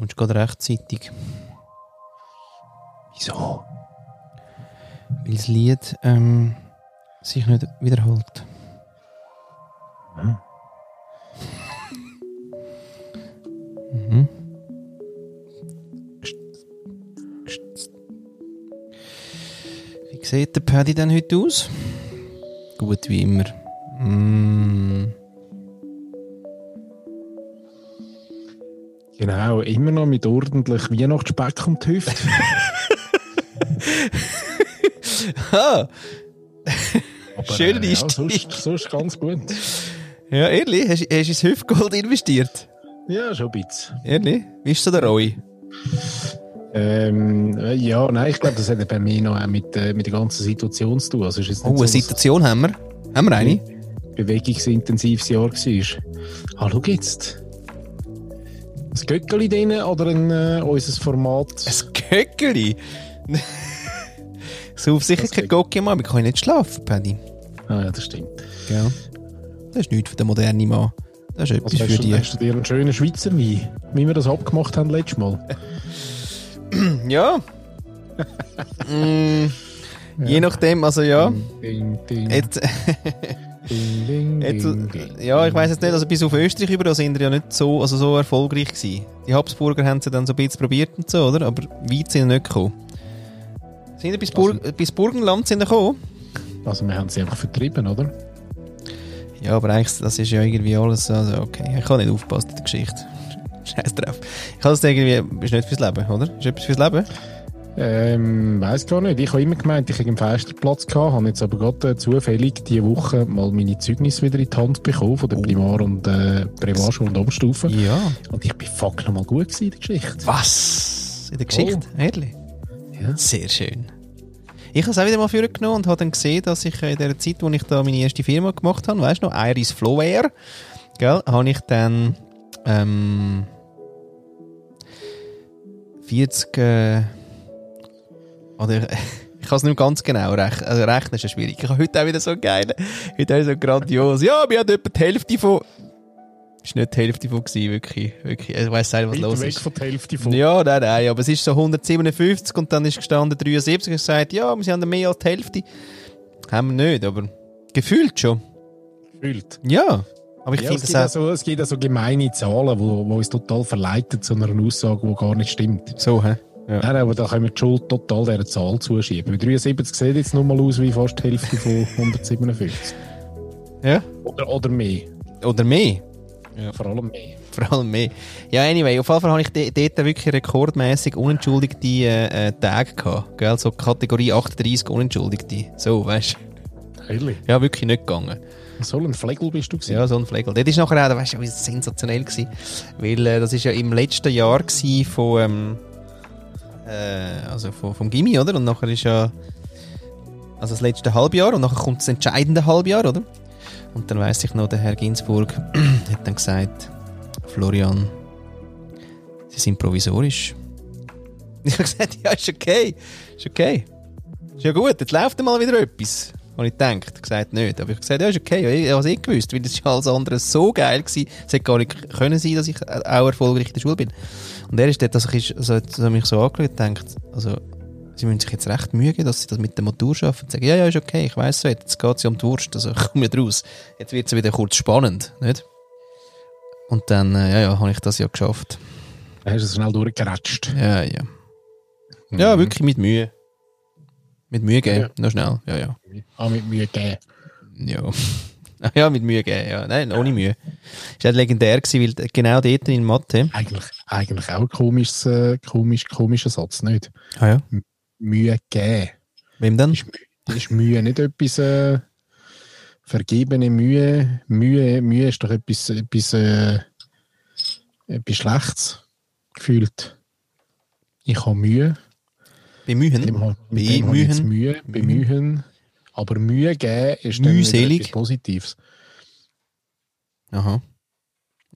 Kommst gerade rechtzeitig. Wieso? Weil das Lied ähm, sich nicht wiederholt. Hm. Mhm. Wie sieht der Paddy denn heute aus? Gut wie immer. Mm. Genau, immer noch mit ordentlich Weihnachtsspeck um die Hüfte. Ah, Aber, Schöner äh, ja, sonst, sonst ganz gut. ja, ehrlich? Hast, hast du ins Hüftgold investiert? Ja, schon ein bisschen. Ehrlich? Wie ist so der Roy? Ähm, äh, ja, nein, ich glaube, das hat bei mir noch mit, äh, mit der ganzen Situation zu tun. Also, ist Oh, eine so, Situation haben wir. Haben wir eine? es ein bewegungsintensives Jahr war. Ah, schau jetzt. Ein Göckeli drin oder ein, äh, unser Format? Ein Göckeli? so auf sicher kein Gocki Mann, wir können nicht schlafen, Paddy. Ah, ja, das stimmt. Ja. Das ist nichts für den modernen Mann. Das ist etwas Also, für die. hast du dir einen schönen Schweizer Wein, wie wir das abgemacht haben letztes Mal? Ja. mm, Je nachdem, also ja. Ding, ding, Jetzt, ding, ding, jetzt, ding, ding. ja, ich weiß jetzt nicht, also bis auf Österreich über, da sind wir ja nicht so, also so erfolgreich gewesen. Die Habsburger haben sie dann so ein bisschen probiert und so, oder? Aber weit sind sie nicht gekommen. Sind sie bis, Burg, bis Burgenland sind sie gekommen? Also, wir haben sie einfach vertrieben, oder? Ja, aber eigentlich, das ist ja irgendwie alles, also okay, ich kann nicht aufpassen in der Geschichte. Scheiß drauf. Ich kann es irgendwie, ist nicht fürs Leben, oder? Ist etwas fürs Leben? Ähm, weiß gar nicht. Ich habe immer gemeint, ich hätte einen Fensterplatz gehabt, habe jetzt aber gerade äh, zufällig diese Woche mal meine Zeugnisse wieder in die Hand bekommen von der Oh. Primar- und äh, Primarschule und Oberstufe. Ja. Und ich bin fuck nochmal gut gewesen in der Geschichte. Was? In der Geschichte? Ehrlich? Ja. Sehr schön. Ich habe es auch wieder mal vorgenommen und habe dann gesehen, dass ich in der Zeit, wo ich da meine erste Firma gemacht habe, weißt du noch, Iris Flowware, gell, habe ich dann ähm, 40 äh, oder ich kann es nicht ganz genau rechnen, also rechnen ist ja schwierig. Ich habe heute auch wieder so geil, heute auch so grandios, ja, wir haben etwa die Hälfte von, ist nicht die Hälfte von gewesen, wirklich, wirklich, ich weiss nicht, was Weit los weg ist. von der Hälfte von. Ja, nein, nein, aber es ist so 157 und dann ist gestanden 73 und gesagt, ja, wir haben mehr als die Hälfte. Haben wir nicht, aber gefühlt schon. Gefühlt. Ja, aber ich Ja, finde es, das gibt auch auch so, es gibt auch so gemeine Zahlen, wo, wo uns total verleiten zu einer Aussage, die gar nicht stimmt. so, hä? Ja. Nein, aber da können wir die Schuld total dieser Zahl zuschieben. Weil 73 sieht jetzt nur mal aus wie fast die Hälfte von 157. ja. Oder, oder mehr. Oder mehr. Vor allem mehr. Vor allem mehr. Ja, anyway, auf jeden Fall habe ich dort wirklich rekordmäßig unentschuldigte äh, äh, Tage gehabt. Gell? So Kategorie 38 unentschuldigte. So, weißt du? Ehrlich? Ja, wirklich nicht gegangen. So ein Flegel bist du gewesen? Ja, so ein Flegel. Das ist nachher auch, weißt du, war sensationell gewesen. Weil äh, das ist ja im letzten Jahr gewesen von, ähm, äh, also von, vom Gimmi, oder? Und nachher ist ja, also das letzte Halbjahr und nachher kommt das entscheidende Halbjahr, oder? Und dann weiss ich noch, der Herr Ginsburg hat dann gesagt, Florian, Sie sind provisorisch. Ich habe gesagt, ja, ist okay. Ist okay. Ist ja gut, jetzt läuft mal wieder etwas. Habe ich gedacht. Gesagt, nicht. Aber ich habe gesagt, ja, ist okay. Ja, Ich habe es eh gewusst, weil das ist alles andere so geil gewesen. Es hätte gar nicht können sein, dass ich auch erfolgreich in der Schule bin. Und er ist dort, dass ich also, hat mich so angeschaut und denkt, also, sie müssen sich jetzt recht Mühe geben, dass sie das mit der Motor schaffen. Und sagen, ja, ja, ist okay, ich weiss so, jetzt geht es ja um die Wurst, also ich komme nicht raus. Jetzt wird es wieder kurz spannend, nicht? Und dann, äh, ja, ja, habe ich das ja geschafft. Dann hast du es schnell durchgeratscht. Ja, ja. Ja, Mhm. wirklich mit Mühe. Mit Mühe geben, Ja. noch schnell. Ja, ja. Ah, mit Mühe gegeben. Ja. Ja, mit Mühe geben, ja. Nein, ohne Mühe. Ist auch legendär gewesen, weil genau dort in Mathe. Eigentlich, eigentlich auch ein komisches, äh, komisch, komischer Satz, nicht? Ah ja. Mühe geben. Wem dann? Ist, ist Mühe nicht etwas äh, vergebene Mühe? Mühe? Mühe ist doch etwas, etwas, äh, etwas Schlechtes gefühlt. Ich habe Mühe. Bemühen. Dem, mit dem Bemühen. Mühe. Bemühen. Aber Mühe geben ist Mühselig. etwas Positives. Aha.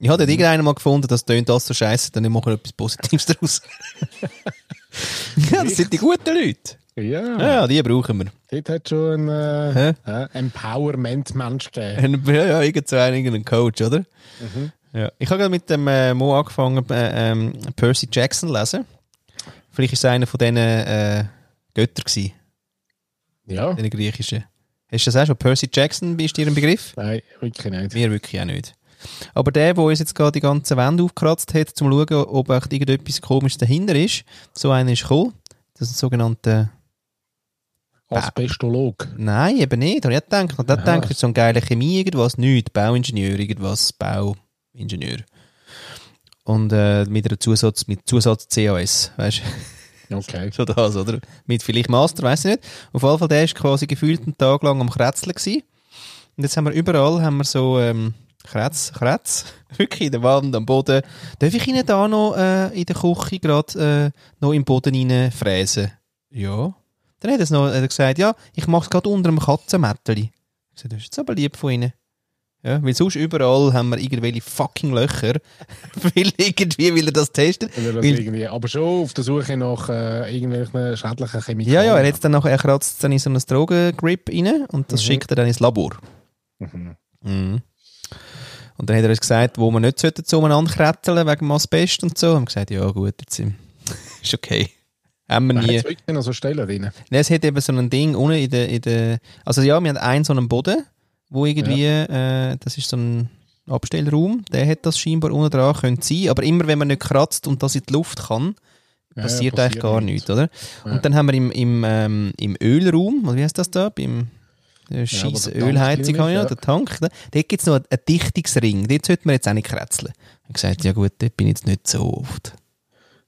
Ich hatte irgendeiner mal gefunden, das tönt alles so scheiße, dann machen wir etwas Positives daraus. ja, das sind die guten Leute. Ja, Ja, die brauchen wir. dort hat schon ein äh, äh, Empowerment-Mensch gegeben. Ja, ja, irgend so einen, irgendeinen Coach, oder? Ja. Ich habe gerade mit dem äh, Mo angefangen, äh, ähm, Percy Jackson zu lesen. Vielleicht ist es einer von diesen äh, Göttern gewesen, Ja, den griechischen. Hast du das auch schon? Percy Jackson, bist dir ein Begriff? nein, wirklich nicht. Wir wirklich auch nicht. Aber der, der uns jetzt gerade die ganze Wand aufgekratzt hat, um zu schauen, ob echt irgendetwas komisches dahinter ist, so einer ist gekommen. Das ist ein sogenannter... Asbestolog. Nein, eben nicht. Habe ich gedacht. Und da Aha. denke ich, so eine geile Chemie, irgendwas, nichts. Bauingenieur, irgendwas, Bauingenieur. Und äh, mit einer Zusatz, mit Zusatz CAS, weißt du? Okay. so das, oder? Mit vielleicht Master, weiß ich nicht. Auf jeden Fall, der ist quasi gefühlt einen Tag lang am Kretzeln gewesen. Und jetzt haben wir überall haben wir so ähm, Kretz, Kretz, wirklich in der Wand, am Boden. Darf ich Ihnen da noch äh, in der Küche gerade äh, noch im Boden rein fräsen? Ja. Dann hat, er's noch, hat er gesagt, ja, ich mache es gerade unter dem Katzenmätteli. Ich gesagt, das ist aber lieb von Ihnen. Ja, weil sonst überall haben wir irgendwelche fucking Löcher, weil irgendwie will er das testen. Weil er das Weil- irgendwie, aber schon auf der Suche nach äh, irgendwelchen schädlichen Chemikalien. Ja, ja, er hat dann nachher, er kratzt dann in so einen Drogengrip rein und das Mhm. schickt er dann ins Labor. Mhm. Mhm. Und dann hat er uns gesagt, wo wir nicht sollten zueinander kretzeln wegen Asbest und so. Und wir gesagt, ja gut, jetzt ist okay. Haben wir Hat nie. es wirklich noch so Stellen drin? Nein, es hat eben so ein Ding unten in der, in der, also ja, wir haben einen so einen Boden, wo irgendwie, äh, das ist so ein Abstellraum, der hat das scheinbar unten dran, könnte sein, aber immer wenn man nicht kratzt und das in die Luft kann, Ja, passiert, passiert eigentlich gar nichts. nichts, oder? Ja. Und dann haben wir im, im, ähm, im Ölraum, wie heißt das da? Beim scheiß wo der Tank Ölheizung habe ich ist, noch, ja. der Tank. Da. Dort gibt es noch einen, einen Dichtungsring, dort sollte man jetzt auch nicht kretzeln. Ich habe gesagt, ja gut, dort bin ich jetzt nicht so oft.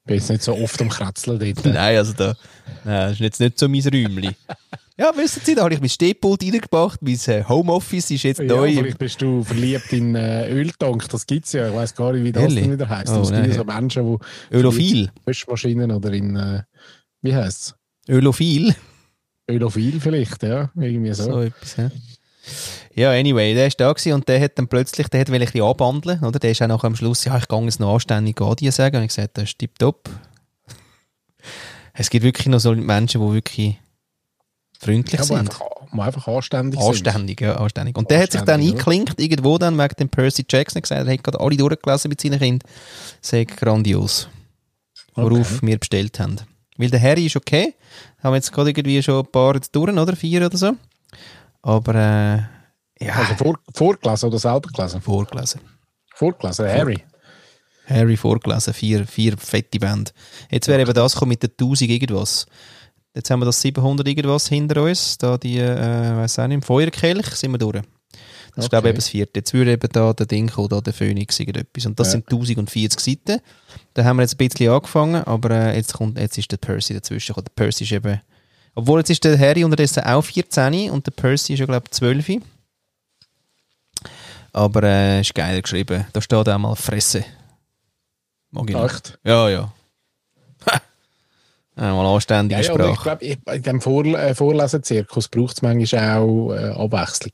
Ich bin jetzt nicht so oft am Kretzeln dort. Nein, also da, nein, das ist jetzt nicht so mein Räumchen. ja, wissen Sie, da habe ich mein Stehpult reingebracht, mein äh, Homeoffice ist jetzt Ja, neu. vielleicht bist du verliebt in äh, Öltank, das gibt es ja. Ich weiß gar nicht, wie das Ehrlich? denn wieder heisst. Oh, es gibt so Menschen, die Ölophil. Wäschmaschinen oder in, äh, wie heisst es? Ölophil. Ölophil vielleicht, ja. Irgendwie so. So etwas, ja. Ja, anyway, der ist da gewesen und der hat dann plötzlich, der hat will ein bisschen anbandeln, oder? Der ist auch noch am Schluss, ja, ich gehe jetzt noch anständig Adien sagen. Und ich gesagt, das ist tipptopp. Es gibt wirklich noch so Menschen, die wirklich freundlich Ja, sind. einfach, einfach anständig sind. Anständig, ja, anständig. Und der hat sich dann Anständig, eingeklinkt, irgendwo dann, wegen dem Percy Jackson, gesagt, er hat gerade alle durchgelesen mit seinen Kindern. Sei grandios. Worauf wir bestellt haben. Weil der Harry ist okay. Haben wir jetzt gerade irgendwie schon ein paar jetzt durch, oder? Vier oder so. Aber, äh, ja, Also vor, vorgelesen oder selber gelesen? vorgelesen. Vorgelesen, Harry. Harry vorgelesen, vier, vier fette Bände. Jetzt wäre eben das gekommen mit der 1000 irgendwas. Jetzt haben wir das 700 irgendwas hinter uns. Da die, äh, weiss auch nicht, im Feuerkelch sind wir durch. Das ist, glaube ich, Okay. eben das vierte. Jetzt würde eben da der Ding kommen, da der Phoenix irgendetwas. Und das Ja. sind 1040 Seiten. Da haben wir jetzt ein bisschen angefangen, aber äh, jetzt, kommt, jetzt ist der Percy dazwischen gekommen. Der Percy ist eben, obwohl jetzt ist der Harry unterdessen auch 14 und der Percy ist ja, glaube ich, 12. Aber äh, ist geil geschrieben. Da steht auch mal Fresse. Mag ich. Echt? Ja, ja. Ha! Ja, mal anständige Ja, ja, aber ich Sprache. glaube, in diesem Vor äh, Vorlesezirkus braucht es manchmal auch äh, Abwechslung.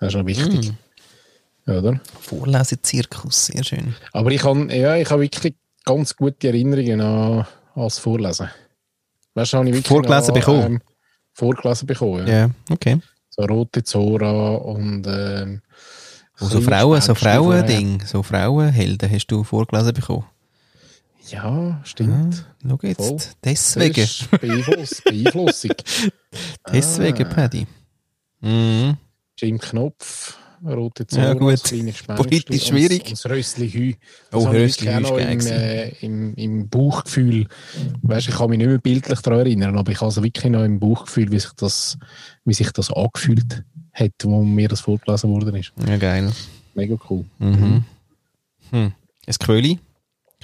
Das ist noch wichtig. Mm. Oder? Vorlesezirkus, sehr schön. Aber ich habe ja, ich habe wirklich ganz gute Erinnerungen an, an das Vorlesen. Weißt du, habe ich wirklich Vorgelesen noch, bekommen? Ähm, vorgelesen bekommen, Ja, ja. okay. So Rote Zora und ähm, Und so kleine Frauen, so. Frauending, so Frauenhelden hast du vorgelesen bekommen. Ja, stimmt. Schau jetzt. Voll. Deswegen. Beeinfluss, Beeinflussung. Deswegen, Ah. Paddy. Mhm. Jim Knopf, Rote Zora, Ja, gut. das kleine Politisch schwierig. Und das Rössli Hü. Oh, Das ich Rössli Hü ist geil im, äh, im, im Bauchgefühl. Weißt, ich kann mich nicht mehr bildlich daran erinnern, aber ich habe also wirklich noch im Bauchgefühl, wie sich das, wie sich das angefühlt hat, wo mir das vorgelesen worden ist. Ja, geil. Mega cool. Mhm. Hm. Ein. Köhli,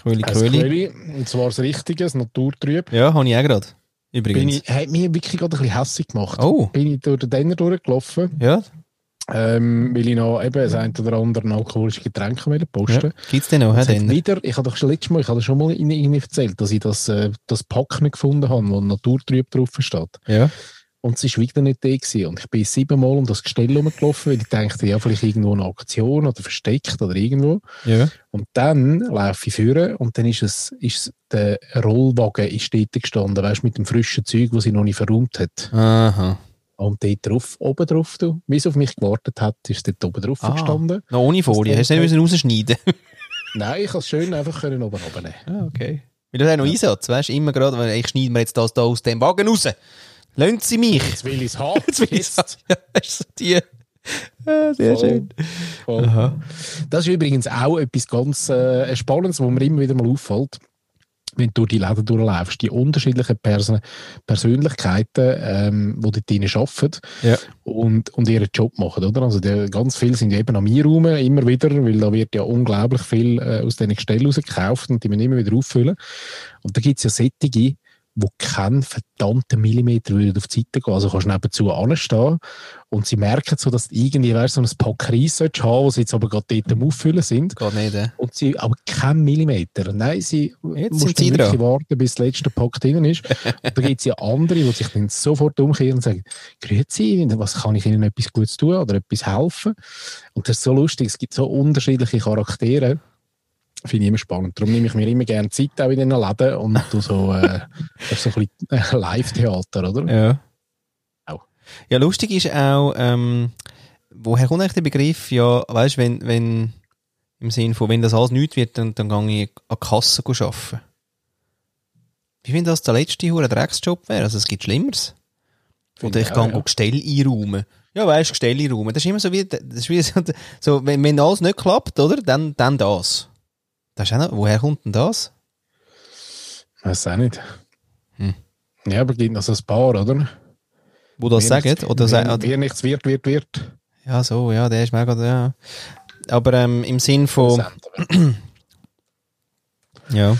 Ein Köhli. Köhli, und zwar das Richtige, das Naturtrüb. Ja, habe ich auch gerade. Bin Übrigens. ich, hat mich wirklich gerade ein bisschen hässlich gemacht. Oh. Bin ich durch den Denner durchgelaufen, Ja, ähm, weil ich noch eben das ein oder andere alkoholische Getränke wollte ja. posten gibt es den noch? Ja, den. wieder, ich habe doch schon letztes Mal, ich habe schon mal Ihnen Ihnen erzählt, dass ich das, äh, das Pack nicht gefunden habe, wo Naturtrüb drauf steht. Ja. Und es war wieder nicht da gewesen. Und ich bin siebenmal um das Gestell herumgelaufen, weil ich dachte, ja, vielleicht irgendwo eine Aktion oder versteckt oder irgendwo. Ja. Und dann laufe ich führen und dann ist es, ist der Rollwagen ist dort gestanden, weißt, mit dem frischen Zeug, das sie noch nicht verräumt hat. Aha. Und dort drauf, oben drauf, du, wie es auf mich gewartet hat, ist dort oben drauf Ah. gestanden. Noch ohne Folie. Das Hast du nicht müssen rausschneiden Nein, ich kann es schön einfach können oben runternehmen. Ah, okay. Weil das ist auch noch Einsatz, weißt du? Immer gerade, wenn ich schneide mir jetzt das da aus dem Wagen raus. Lassen Sie mich. Jetzt will ich es haben. Jetzt will ich sagen. Ja, hast du die. Ah, sehr Voll. schön. Voll. Aha. Das ist übrigens auch etwas ganz äh, Spannendes, wo mir immer wieder mal auffällt, wenn du durch die Läden durchläufst. Die unterschiedlichen Person Persönlichkeiten, ähm, die dort drinnen arbeiten Ja. und, und ihren Job machen. Oder? Also die, ganz viele sind eben an mir rum, immer wieder, weil da wird ja unglaublich viel äh, aus diesen Gestellen rausgekauft und die müssen immer wieder auffüllen. Und da gibt es ja Sättige, wo keinen verdammten Millimeter würden auf die Seite gehen. Also kannst du nebenzu anstehen und sie merken so, dass du irgendwie weißt, so ein Pack Reis haben, wo sie jetzt aber gerade dort am Auffüllen sind. Geht nicht, äh? Und sie aber kein Millimeter. Nein, sie Jetzt musst sind sie dann wirklich dran. warten, bis der letzte Pack drin ist. und da gibt es ja andere, die sich dann sofort umkehren und sagen, Grüezi, was kann ich Ihnen etwas Gutes tun oder etwas helfen? Und das ist so lustig, es gibt so unterschiedliche Charaktere. Finde ich immer spannend. Darum nehme ich mir immer gerne Zeit auch in diesen Läden und tu so, äh, so ein bisschen äh, Live-Theater, oder? Ja. Auch. Ja, lustig ist auch, ähm, woher kommt eigentlich der Begriff, ja, weißt du, wenn, wenn, im Sinn von, wenn das alles nichts wird, dann, dann gehe ich an die Kasse arbeiten. Wie wenn das der letzte hure Drecksjob wäre? Also, es gibt Schlimmeres. Finde Oder ich ich ja. ja. Gestell einräumen. Ja, weißt du, Gestell einräumen. Das ist immer so wie, das ist wie so, so wenn, wenn alles nicht klappt, oder? Dann, dann das. Das ist auch noch, woher kommt denn das? Weiß auch nicht. Hm. Ja, aber gibt noch so ein paar, oder? Wo das sagen? nichts- Oder wer, sagen, wer nichts wird, wird, wird. ja, so, ja, der ist mega, ja. Aber ähm, im Sinn von, ja.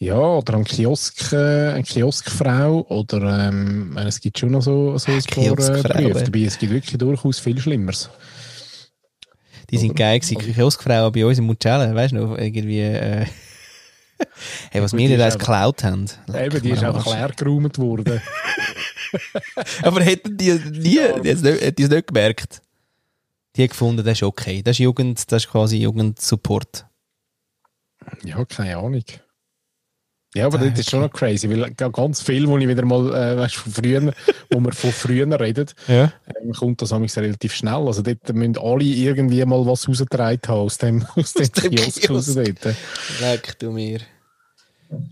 Ja, oder ein Kiosk, äh, eine Kioskfrau oder ähm, ich meine, es gibt schon noch so, so ein paar äh, Kioskfrau, Berufe. Dabei, es gibt wirklich durchaus viel Schlimmeres. Die sind Oder? geil gewesen. Die Kioskfrauen bei uns in Mucella, weißt du noch, irgendwie, äh, hey, was wir nicht alles geklaut haben. Eben, die ist einfach leer geräumt worden. Aber hätten die nie, die hätten die es nicht gemerkt. Die haben gefunden, das ist okay. Das ist Jugend, das ist quasi Jugendsupport. ja, keine Ahnung. Ja, aber das ist schon noch crazy, weil ganz viel, wo ich wieder mal, äh, weißt, von früher, wo wir von früher reden, Ja. ähm, kommt das amigs relativ schnell. Also dort müssen alle irgendwie mal was rausgetragen haben aus dem, aus dem, dem Kiosk Kiosk. dort. Leck du mir.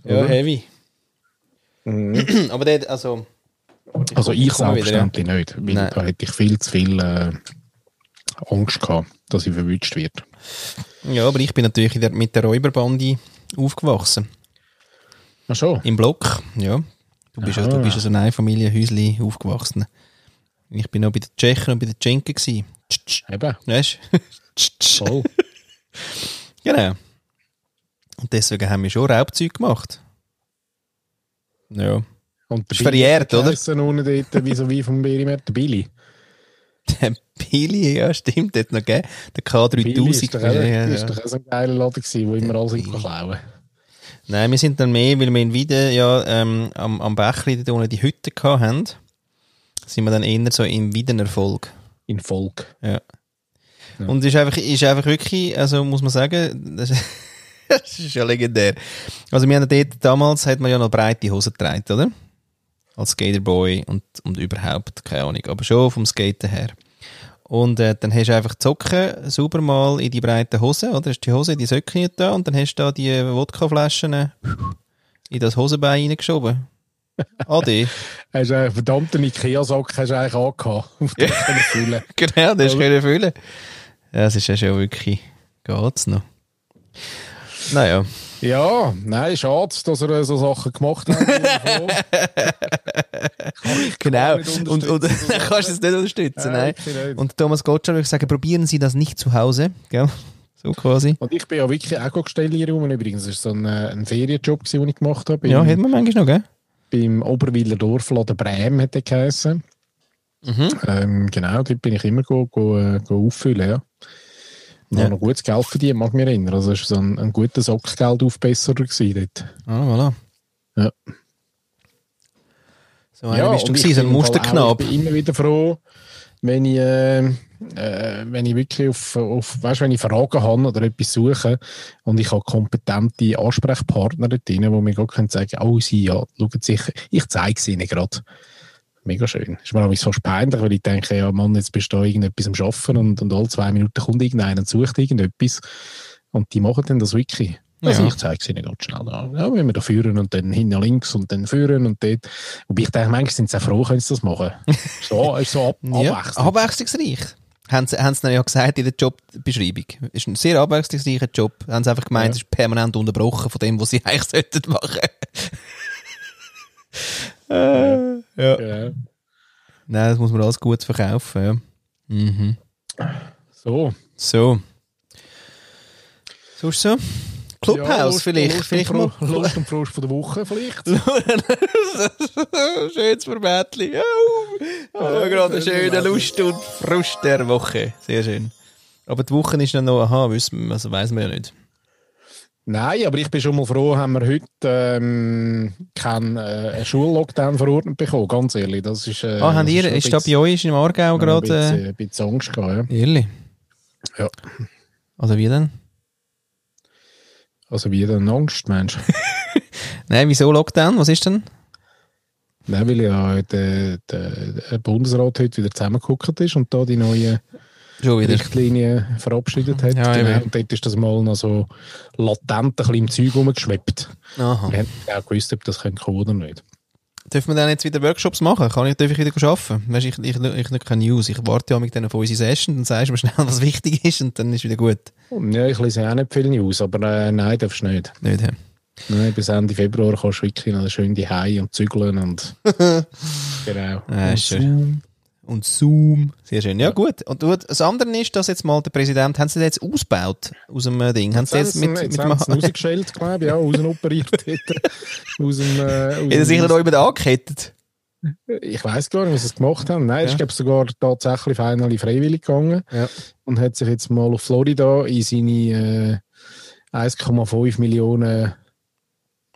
Ja, Oder? heavy. Mhm. Aber der, also. Also ich komme wieder, selbstverständlich nicht, weil Nein. da hätte ich viel zu viel äh, Angst gehabt, dass ich verwünscht werde. Ja, aber ich bin natürlich der, mit der Räuberbande aufgewachsen. Ach so. Im Block, ja. Du bist ja, Aha. du bist ja so ein Einfamilienhäusli aufgewachsen. Ich bin noch bei den Tschechen und bei den Tschenken gewesen. Eben, Weißt du? Voll. Genau. Und deswegen haben wir schon Raubzeug gemacht. Ja. Und Ist verjährt, oder? Unten dort, wie so wie vom Berimer, der Billy. Der Billy, ja, stimmt, dort noch gegeben. Der Billy K3000. ist doch, auch- ja, ja, ist ja. doch auch so ein geiler Laden gewesen, wo immer alles Billy. klauen Nein, wir sind dann mehr, weil wir in Wieden ja ähm, am, am Bächli da unten die Hütte gehabt haben, sind wir dann eher so im Wiedenerfolg. In Volk. Ja. Ja. Und ist einfach, ist einfach wirklich, also muss man sagen, das, das ist ja legendär. Also wir haben dort, damals hat man ja noch breite Hosen getragen, oder? Als Skaterboy und, und überhaupt, keine Ahnung, aber schon vom Skaten her. Und äh, dann hast du einfach die Socken sauber mal in die breiten Hosen, oder? Hast die Hose in die Socken da und dann hast du da die Wodkaflaschen äh, in das Hosenbein reingeschoben. Ade. Hast du einen verdammten Ikea-Sack hast du eigentlich angehabt. Auf den füllen. genau, das Oder? können fühlen. Ja, das ist ja schon wirklich, geht's noch. Naja. Ja, nein, schade, dass er äh, so Sachen gemacht hat. Genau. Und, und kannst du es nicht unterstützen, nein. nicht. Und Thomas Gottschalk würde sagen, probieren Sie das nicht zu Hause. Gell? So quasi. Und ich bin ja wirklich auch rum. Übrigens, das war so ein, äh, ein Ferienjob, den ich gemacht habe. Ja, hätten wir manchmal noch, gell? beim Oberwiller Dorfladen Brem hat der geheißen. Mhm. Ähm, genau, dort bin ich immer go, go, äh, go auffüllen, ja. Und Ja. habe noch gutes Geld verdient, mag mich erinnern. Also es war so ein, ein guter Sackgeldaufbesserer dort. Ah, voilà. Ja. So einer bist du gewesen, so ein Musterknabe. Ich bin immer wieder froh, wenn ich, äh, äh, wenn ich wirklich auf, auf weißt, wenn ich Fragen habe oder etwas suche und ich habe kompetente Ansprechpartner drin, die mir gerade können sagen oh, sie, ja, schauen sich, ich zeige es ihnen gerade. mega schön. Ist mir auch fast peinlich, weil ich denke, ja Mann, jetzt bist du da irgendetwas am Arbeiten und, und alle zwei Minuten kommt irgendeiner und sucht irgendetwas und die machen dann das wirklich. Also Ja. ich zeige es ihnen ganz schnell an. Ja, wenn wir da führen und dann hinten links und dann führen und dort. Wobei ich denke, manchmal sind sie froh, können sie das machen. So, ist so ab, Ja, abwechselnd. abwechslungsreich. Haben sie, haben sie ja gesagt in der Jobbeschreibung. Ist ein sehr abwechslungsreicher Job. Haben sie einfach gemeint, Ja. es ist permanent unterbrochen von dem, was sie eigentlich sollten machen. äh, ja. Ja. Nein, das muss man alles gut verkaufen. Ja. Mhm. So. So. Sonst so? Clubhouse Ja, vielleicht. Lust vielleicht und mal. Lust und Frust von der Woche vielleicht. Schönes Verbätli. Oh, oh, gerade eine schöne Lust und Frust der Woche. Sehr schön. Aber die Woche ist dann noch, aha, wissen, also weiss man ja nicht. Nein, aber ich bin schon mal froh, haben wir heute ähm, keinen äh, Schullockdown verordnet bekommen, ganz ehrlich. Das ist, äh, ah, das ihr, ein ist da bei euch ist im Aargau ein gerade... bisschen, Äh, ein bisschen Angst gehabt, ja. ehrlich? Ja. Also wie denn? Also wie dann Angst, Mensch. Nein, wieso Lockdown? Was ist denn? Nein, weil ja der, der, Bundesrat heute wieder zusammengeguckt ist und da die neuen wieder. Richtlinien verabschiedet hat. Ja, genau. Und dort ist das mal noch so latent ein bisschen im Zeug rumgeschwebt. Aha. Wir haben auch gewusst, ob das kommen oder nicht. Dürfen wir dann jetzt wieder Workshops machen? Kann ich, darf ich wieder arbeiten? Weißt, ich, ich, ich, ich keine News. Ich warte ja mit denen auf unsere Session, dann sagst du mir schnell, was wichtig ist und dann ist wieder gut. Und ja, ich lese auch nicht viel News, aber äh, nein, darfst du nicht. Nicht, hä? Nein, bis Ende Februar kannst du wirklich noch schön die Hause und zügeln und genau. Ja, und schön. Und Zoom. Sehr schön. Ja, gut. Und das andere ist, dass jetzt mal der Präsident, haben sie das jetzt ausgebaut aus dem äh, Ding? Haben Jetzt sie jetzt mit, ihn- mit jetzt dem haben sie rausgeschält, glaube ich, ja, rausoperiert dort. aus dem, äh, aus Hat er sich dem- noch jemand angekettet? Ich weiß gar nicht, wie sie es gemacht haben. Nein, Ja. ich glaube sogar tatsächlich finally freiwillig gegangen Ja. und hat sich jetzt mal auf Florida in seine äh, 1,5 Millionen,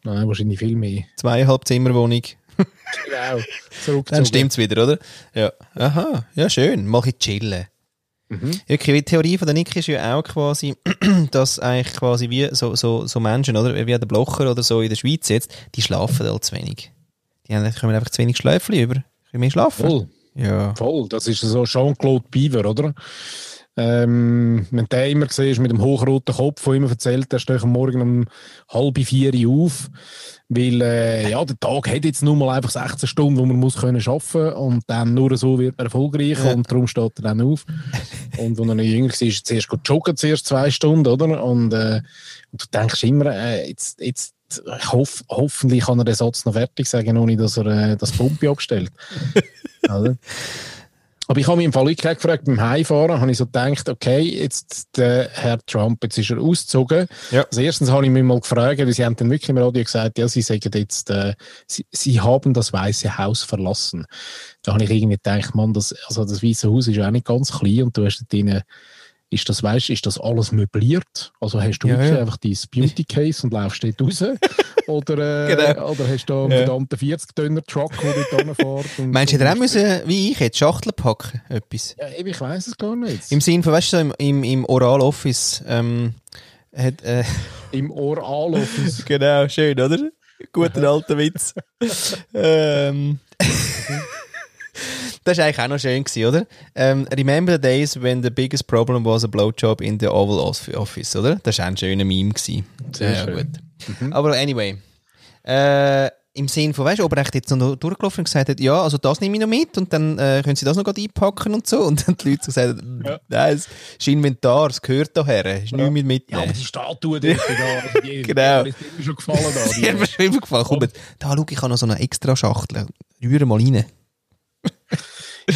nein, wahrscheinlich viel mehr. Zweieinhalb Zimmerwohnung. Genau, zurückgezogen. Dann stimmt's wieder, oder? Ja. Aha. Ja, schön. Mal ein bisschen chillen. Mhm. Okay, die Theorie von der Nick ist ja auch quasi, dass eigentlich quasi wie so, so, so Menschen, oder? Wie der Blocher oder so in der Schweiz jetzt, die schlafen halt zu wenig. Die haben, kommen einfach zu wenig Schläfchen über. Können mehr schlafen? Voll. Ja. Voll, das ist so Jean-Claude Biver, oder? Ähm, wenn der immer siehst, mit dem hochroten Kopf, der immer erzählt, der steht am Morgen um halb vier Uhr auf, weil äh, ja, der Tag hat jetzt nur mal einfach 16 Stunden, wo man muss können arbeiten und dann nur so wird man erfolgreich Ja. und darum steht er dann auf. und wenn er noch jünger war, ist zuerst gut joggen, zuerst zwei Stunden, oder? Und, äh, und du denkst immer, äh, jetzt, jetzt hoff, hoffentlich kann er den Satz noch fertig sagen, ohne dass er äh, das Pumpe abstellt. Oder? Aber ich habe mich im Fall wirklich gefragt, beim Heimfahren habe ich so gedacht, okay, jetzt der Herr Trump, jetzt ist er ausgezogen. Ja. Also erstens habe ich mich mal gefragt, weil sie haben dann wirklich im Radio gesagt, ja, sie sagen jetzt, äh, sie, sie haben das Weiße Haus verlassen. Da habe ich irgendwie gedacht, man, das, also das Weiße Haus ist ja auch nicht ganz klein und du hast dort ist das, weißt, ist das alles möbliert? Also hast du Ja, wirklich ja. einfach dein Beauty Case und laufst dort raus? oder, äh, Genau. oder hast du da einen Ja. verdammten 40-Tonner-Truck, der dort und- Meinst du, hätte auch müssen, wie ich jetzt, Schachteln packen? Etwas? Ja, eben, ich weiß es gar nicht. Im Sinn von, weißt du, so im, im, im Oral Office, ähm, hat, äh, Im Oral-Office. Genau, schön, oder? Guter alter Witz. ähm. Das war eigentlich auch noch schön, gewesen, oder? Ähm, remember the days when the biggest problem was a blowjob in the Oval Off- Office, oder? Das war auch ein schöner Meme. Gewesen. Sehr ja, schön. gut. Aber anyway. Äh, Im Sinn von, weißt du, ob er echt jetzt noch durchgelaufen und gesagt hat, ja, also das nehme ich noch mit und dann äh, können Sie das noch einpacken und so. Und dann die Leute so gesagt haben, Ja. nein, es ist Inventar, es gehört daher, ist nichts mit mitnehmen. Ja, aber die Statue dort da, die, Genau. die ist mir schon gefallen da. Die hat mir schon immer gefallen. Komm, da, schau, ich habe noch so eine extra Schachtel. Rühre mal rein.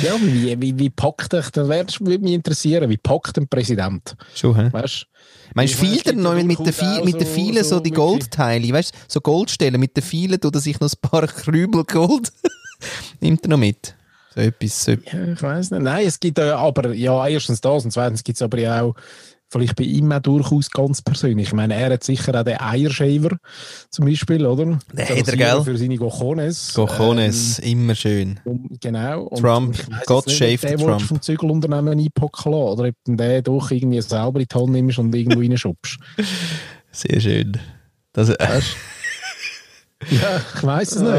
Ja, wie, wie, wie packt dich, das würde mich interessieren, wie packt ein Präsident? Schon, hä? Weißt Meinst du, Ich weiss, fehlt er noch mit, den durchaus Vi- auch mit den vielen so, so die Goldteile, weißt du, so Goldstellen mit den vielen tut er sich noch ein paar Krümel Gold. Nimmt er noch mit? So etwas. So. Ja, ich weiß nicht. Nein, es gibt ja, aber ja, erstens das und zweitens gibt es aber ja auch vielleicht bei ihm auch durchaus ganz persönlich. Ich meine, er hat sicher auch den Eiershaver zum Beispiel, oder? Den Der hat er, gell? Für seine Gochones. Cojones, immer schön. Ähm, um, genau. Und Trump, nicht, shaved der Trump. willst vom Zügelunternehmen einpacken lassen oder ob du den doch irgendwie selber in die Hand nimmst und irgendwo reinschubst. Sehr schön. Das, äh, ja, ich weiß es nicht.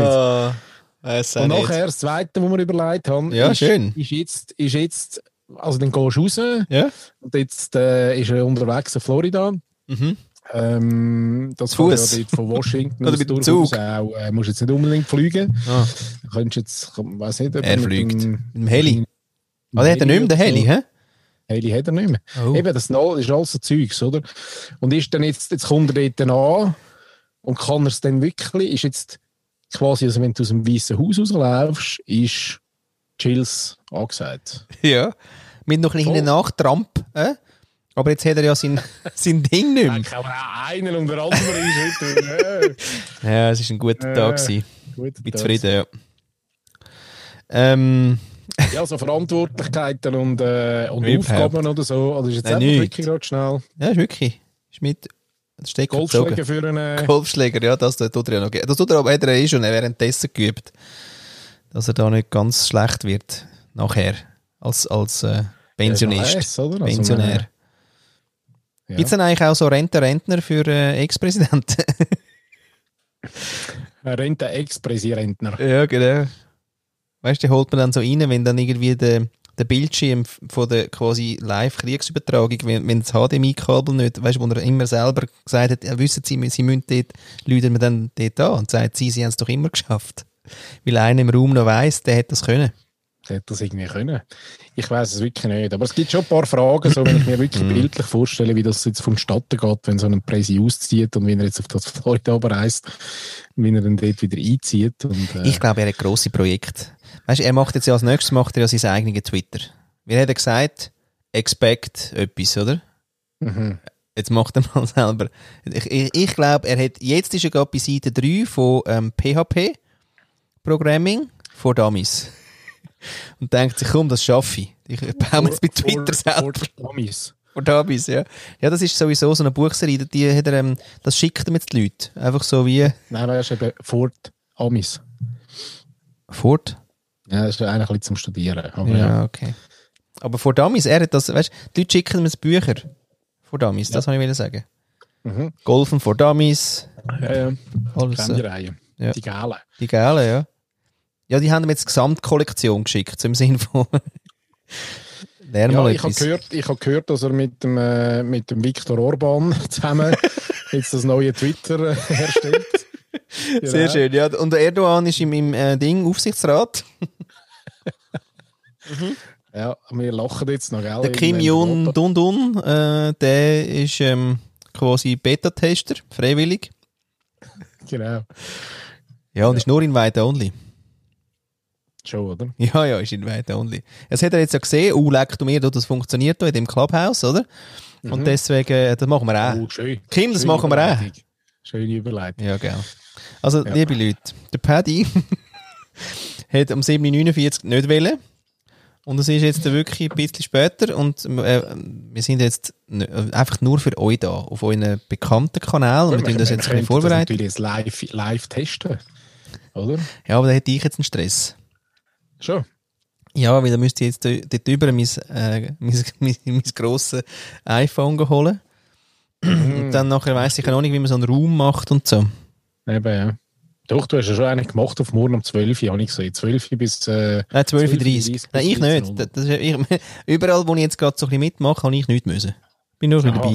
Äh, Und nachher das Zweite, was wir überlegt haben, Ja, ist, schön. ist jetzt, ist jetzt, also dann gehst du raus Ja? und jetzt äh, ist er unterwegs in Florida. Mhm. Ähm, das ja Fuß? dort von Washington Oder mit dem Zug? auch, äh, musst jetzt nicht unbedingt fliegen. Ah, Du könntest jetzt, ich weiß nicht, Er mit fliegt. Dem, mit dem Heli. dem Ah, der hat er nicht mehr, so. Heli, hä? Heli hat er nicht mehr. Oh. Eben, das ist alles so Zeugs, oder? Und ist dann jetzt, jetzt kommt er dort an und kann er es dann wirklich, ist jetzt quasi, also wenn du aus dem Weißen Haus rauslaufst, ist Chills angesagt. Ja. Mit noch ein bisschen hinten nach Trump, äh? Aber jetzt hat er ja sein, sein Ding nicht mehr. man auch einen und der andere ist heute. Ja, es war ein guter Äh, Tag. Gewesen. Ich bin zufrieden, ja. Ähm, Ja, so Verantwortlichkeiten und, äh, und. Aufgaben oder so. Oder ist jetzt Nein, nichts. wirklich gerade schnell ja, ist wirklich. Ist mit das Stecker Golfschläge gezogen. für einen. Golfschläger, ja, das tut er ja noch. Das tut er aber hat er eh schon währenddessen geübt. Dass er da nicht ganz schlecht wird. Nachher. Als, als äh, Pensionist. weiss, oder? Also, Pensionär. Ja. Gibt es denn eigentlich auch so Rente, Rentner für äh, Ex-Präsidenten? Rente-Ex-Präsidentner. ja, genau. Weißt du, die holt man dann so rein, wenn dann irgendwie der, der Bildschirm von der quasi Live-Kriegsübertragung, wenn, wenn das HDMI-Kabel nicht, weißt du, wo er immer selber gesagt hat, ja, wissen Sie, Sie müssen dort, läuten wir dann dort an und sagt, Sie, Sie haben es doch immer geschafft. Weil einer im Raum noch weiss, der hätte das können. Hätte das irgendwie können. Ich weiß es wirklich nicht. Aber es gibt schon ein paar Fragen, so wenn ich mir wirklich Mhm. bildlich vorstelle, wie das jetzt vonstatten geht, wenn so ein Präsi auszieht und wie er jetzt auf das Florida reist, wie er dann dort wieder einzieht. Und, äh, Ich glaube, er hat grosse Projekte. Weißt du, er macht jetzt ja als nächstes macht er ja sein eigenes Twitter. Wie hat er gesagt? Expect etwas, oder? mhm. Jetzt macht er mal selber. Ich, ich, ich glaube, er hat, jetzt ist er gerade bei Seite 3 von ähm, PHP Programming for Dummies. Und denkt sich, komm, das schaffe ich. Ich baue mir jetzt bei Twitter. Dummies. For Dummies, ja. Ja, das ist sowieso so eine Buchserie, die hat er, ähm, das schickt er mit den Leuten. Einfach so wie Nein, das ist eben Fort Amis. Fort. Ja, das ist eigentlich ein bisschen zum Studieren. Aber Ja, ja. okay. Aber for Dummies, er hat das, weißt du, die Leute schicken mir Bücher. For Dummies, das wollte ich sagen. Mhm. Golfen for Dummies, Ja, ja. alles die Reihe. Ja. Die Gale. Die Gale, ja. Ja, die haben ihm jetzt die Gesamtkollektion geschickt, so im Sinne von. Lern Ja, mal ich habe gehört, ich hab gehört, dass er mit dem, äh, mit dem Viktor Orban zusammen jetzt das neue Twitter äh, herstellt. Sehr Genau. schön, ja. Und der Erdogan ist im, im äh, Ding, Aufsichtsrat. Ja, wir lachen jetzt noch, gell? Der Kim Jong Dun Dun, äh, der ist ähm, quasi Beta-Tester, freiwillig. Genau. Ja, und ist nur Invite Only. Schon, oder? Ja, ja, ist Invite Only. Das hat er jetzt ja gesehen, oh, leck du mir, das funktioniert da in dem Clubhouse, oder? Und deswegen, äh, das machen wir auch. Oh, schön. Kim, das Schöne machen wir auch. Schöne Überleitung. Ja, gell. Also, Ja. liebe Leute, der Paddy hat um 7.49 Uhr nicht wollen. Und es ist jetzt wirklich ein bisschen später und äh, wir sind jetzt einfach nur für euch da, auf euren bekannten Kanal und wir tun das jetzt ein bisschen vorbereiten. natürlich jetzt live, live testen. Oder? Ja, aber da hätte ich jetzt einen Stress. Schon. Ja, weil da müsste ich jetzt dort dort über mein, äh, mein, mein, mein grosses iPhone holen. und dann nachher weiss ich ja noch nicht, wie man so einen Raum macht und so. Eben, ja. Doch, du hast ja schon einen gemacht auf morgen um 12 Uhr, habe ich gesehen. 12 Uhr bis. Äh, Nein, 12.30 Uhr. 12.30 Nein, ich nicht. 13.00. Das, das ist, ich, überall, wo ich jetzt gerade so ein bisschen mitmache, habe ich nichts müssen. Bin nur Aha. dabei.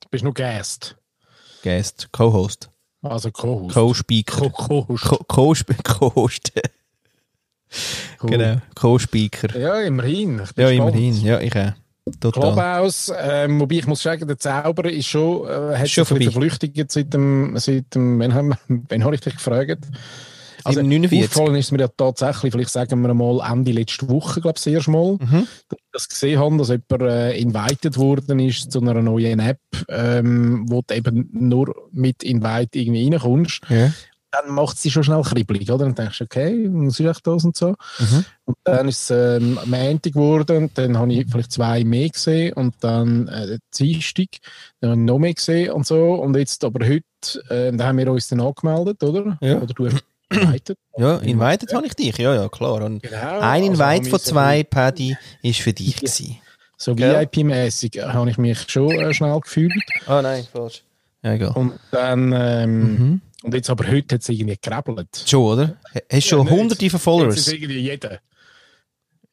du bist nur Gast. Guest, Co-Host, Also Co-Host. Co-Speaker, Co-Host. Co- Co-Host, Cool. genau, Co-Speaker. Ja, immerhin. Ich bin Ja, immerhin, ja, ich auch. Total. Clubhouse, ähm, wobei ich muss sagen, der Zauber ist schon, äh, hat schon sich verflüchtigt seit dem, seit dem, wann haben wann habe ich dich gefragt? Also, 49. aufgefallen ist mir ja tatsächlich, vielleicht sagen wir mal Ende letzte Woche, glaube ich, das erste Mal, Mhm. dass ich das gesehen habe, dass jemand äh, invited worden ist zu einer neuen App, ähm, wo du eben nur mit Invite irgendwie reinkommst. Ja. Dann macht sie schon schnell kribbelig, oder? Dann denkst du, okay, was ist echt das und so. Mhm. Und dann ist es ähm, am Montag geworden, dann habe ich vielleicht zwei mehr gesehen und dann äh, Dienstag, dann habe ich noch mehr gesehen und so. Und jetzt aber heute, äh, da haben wir uns dann angemeldet, oder? Ja. Oder du hast invited. Ja, invited habe ich dich, ja, ja, klar. Und Genau. ein Also Invite habe von ich so- zwei, Paddy, ist für dich gewesen. So? VIP-mäßig habe ich mich schon äh, schnell gefühlt. Ah, nein, falsch. Ja, egal. Und dann, ähm, Mhm. Und jetzt aber heute hat es irgendwie gekrabbelt. Schon, oder? Hast du schon nein, hunderte von Jetzt Followers? ist irgendwie jeder.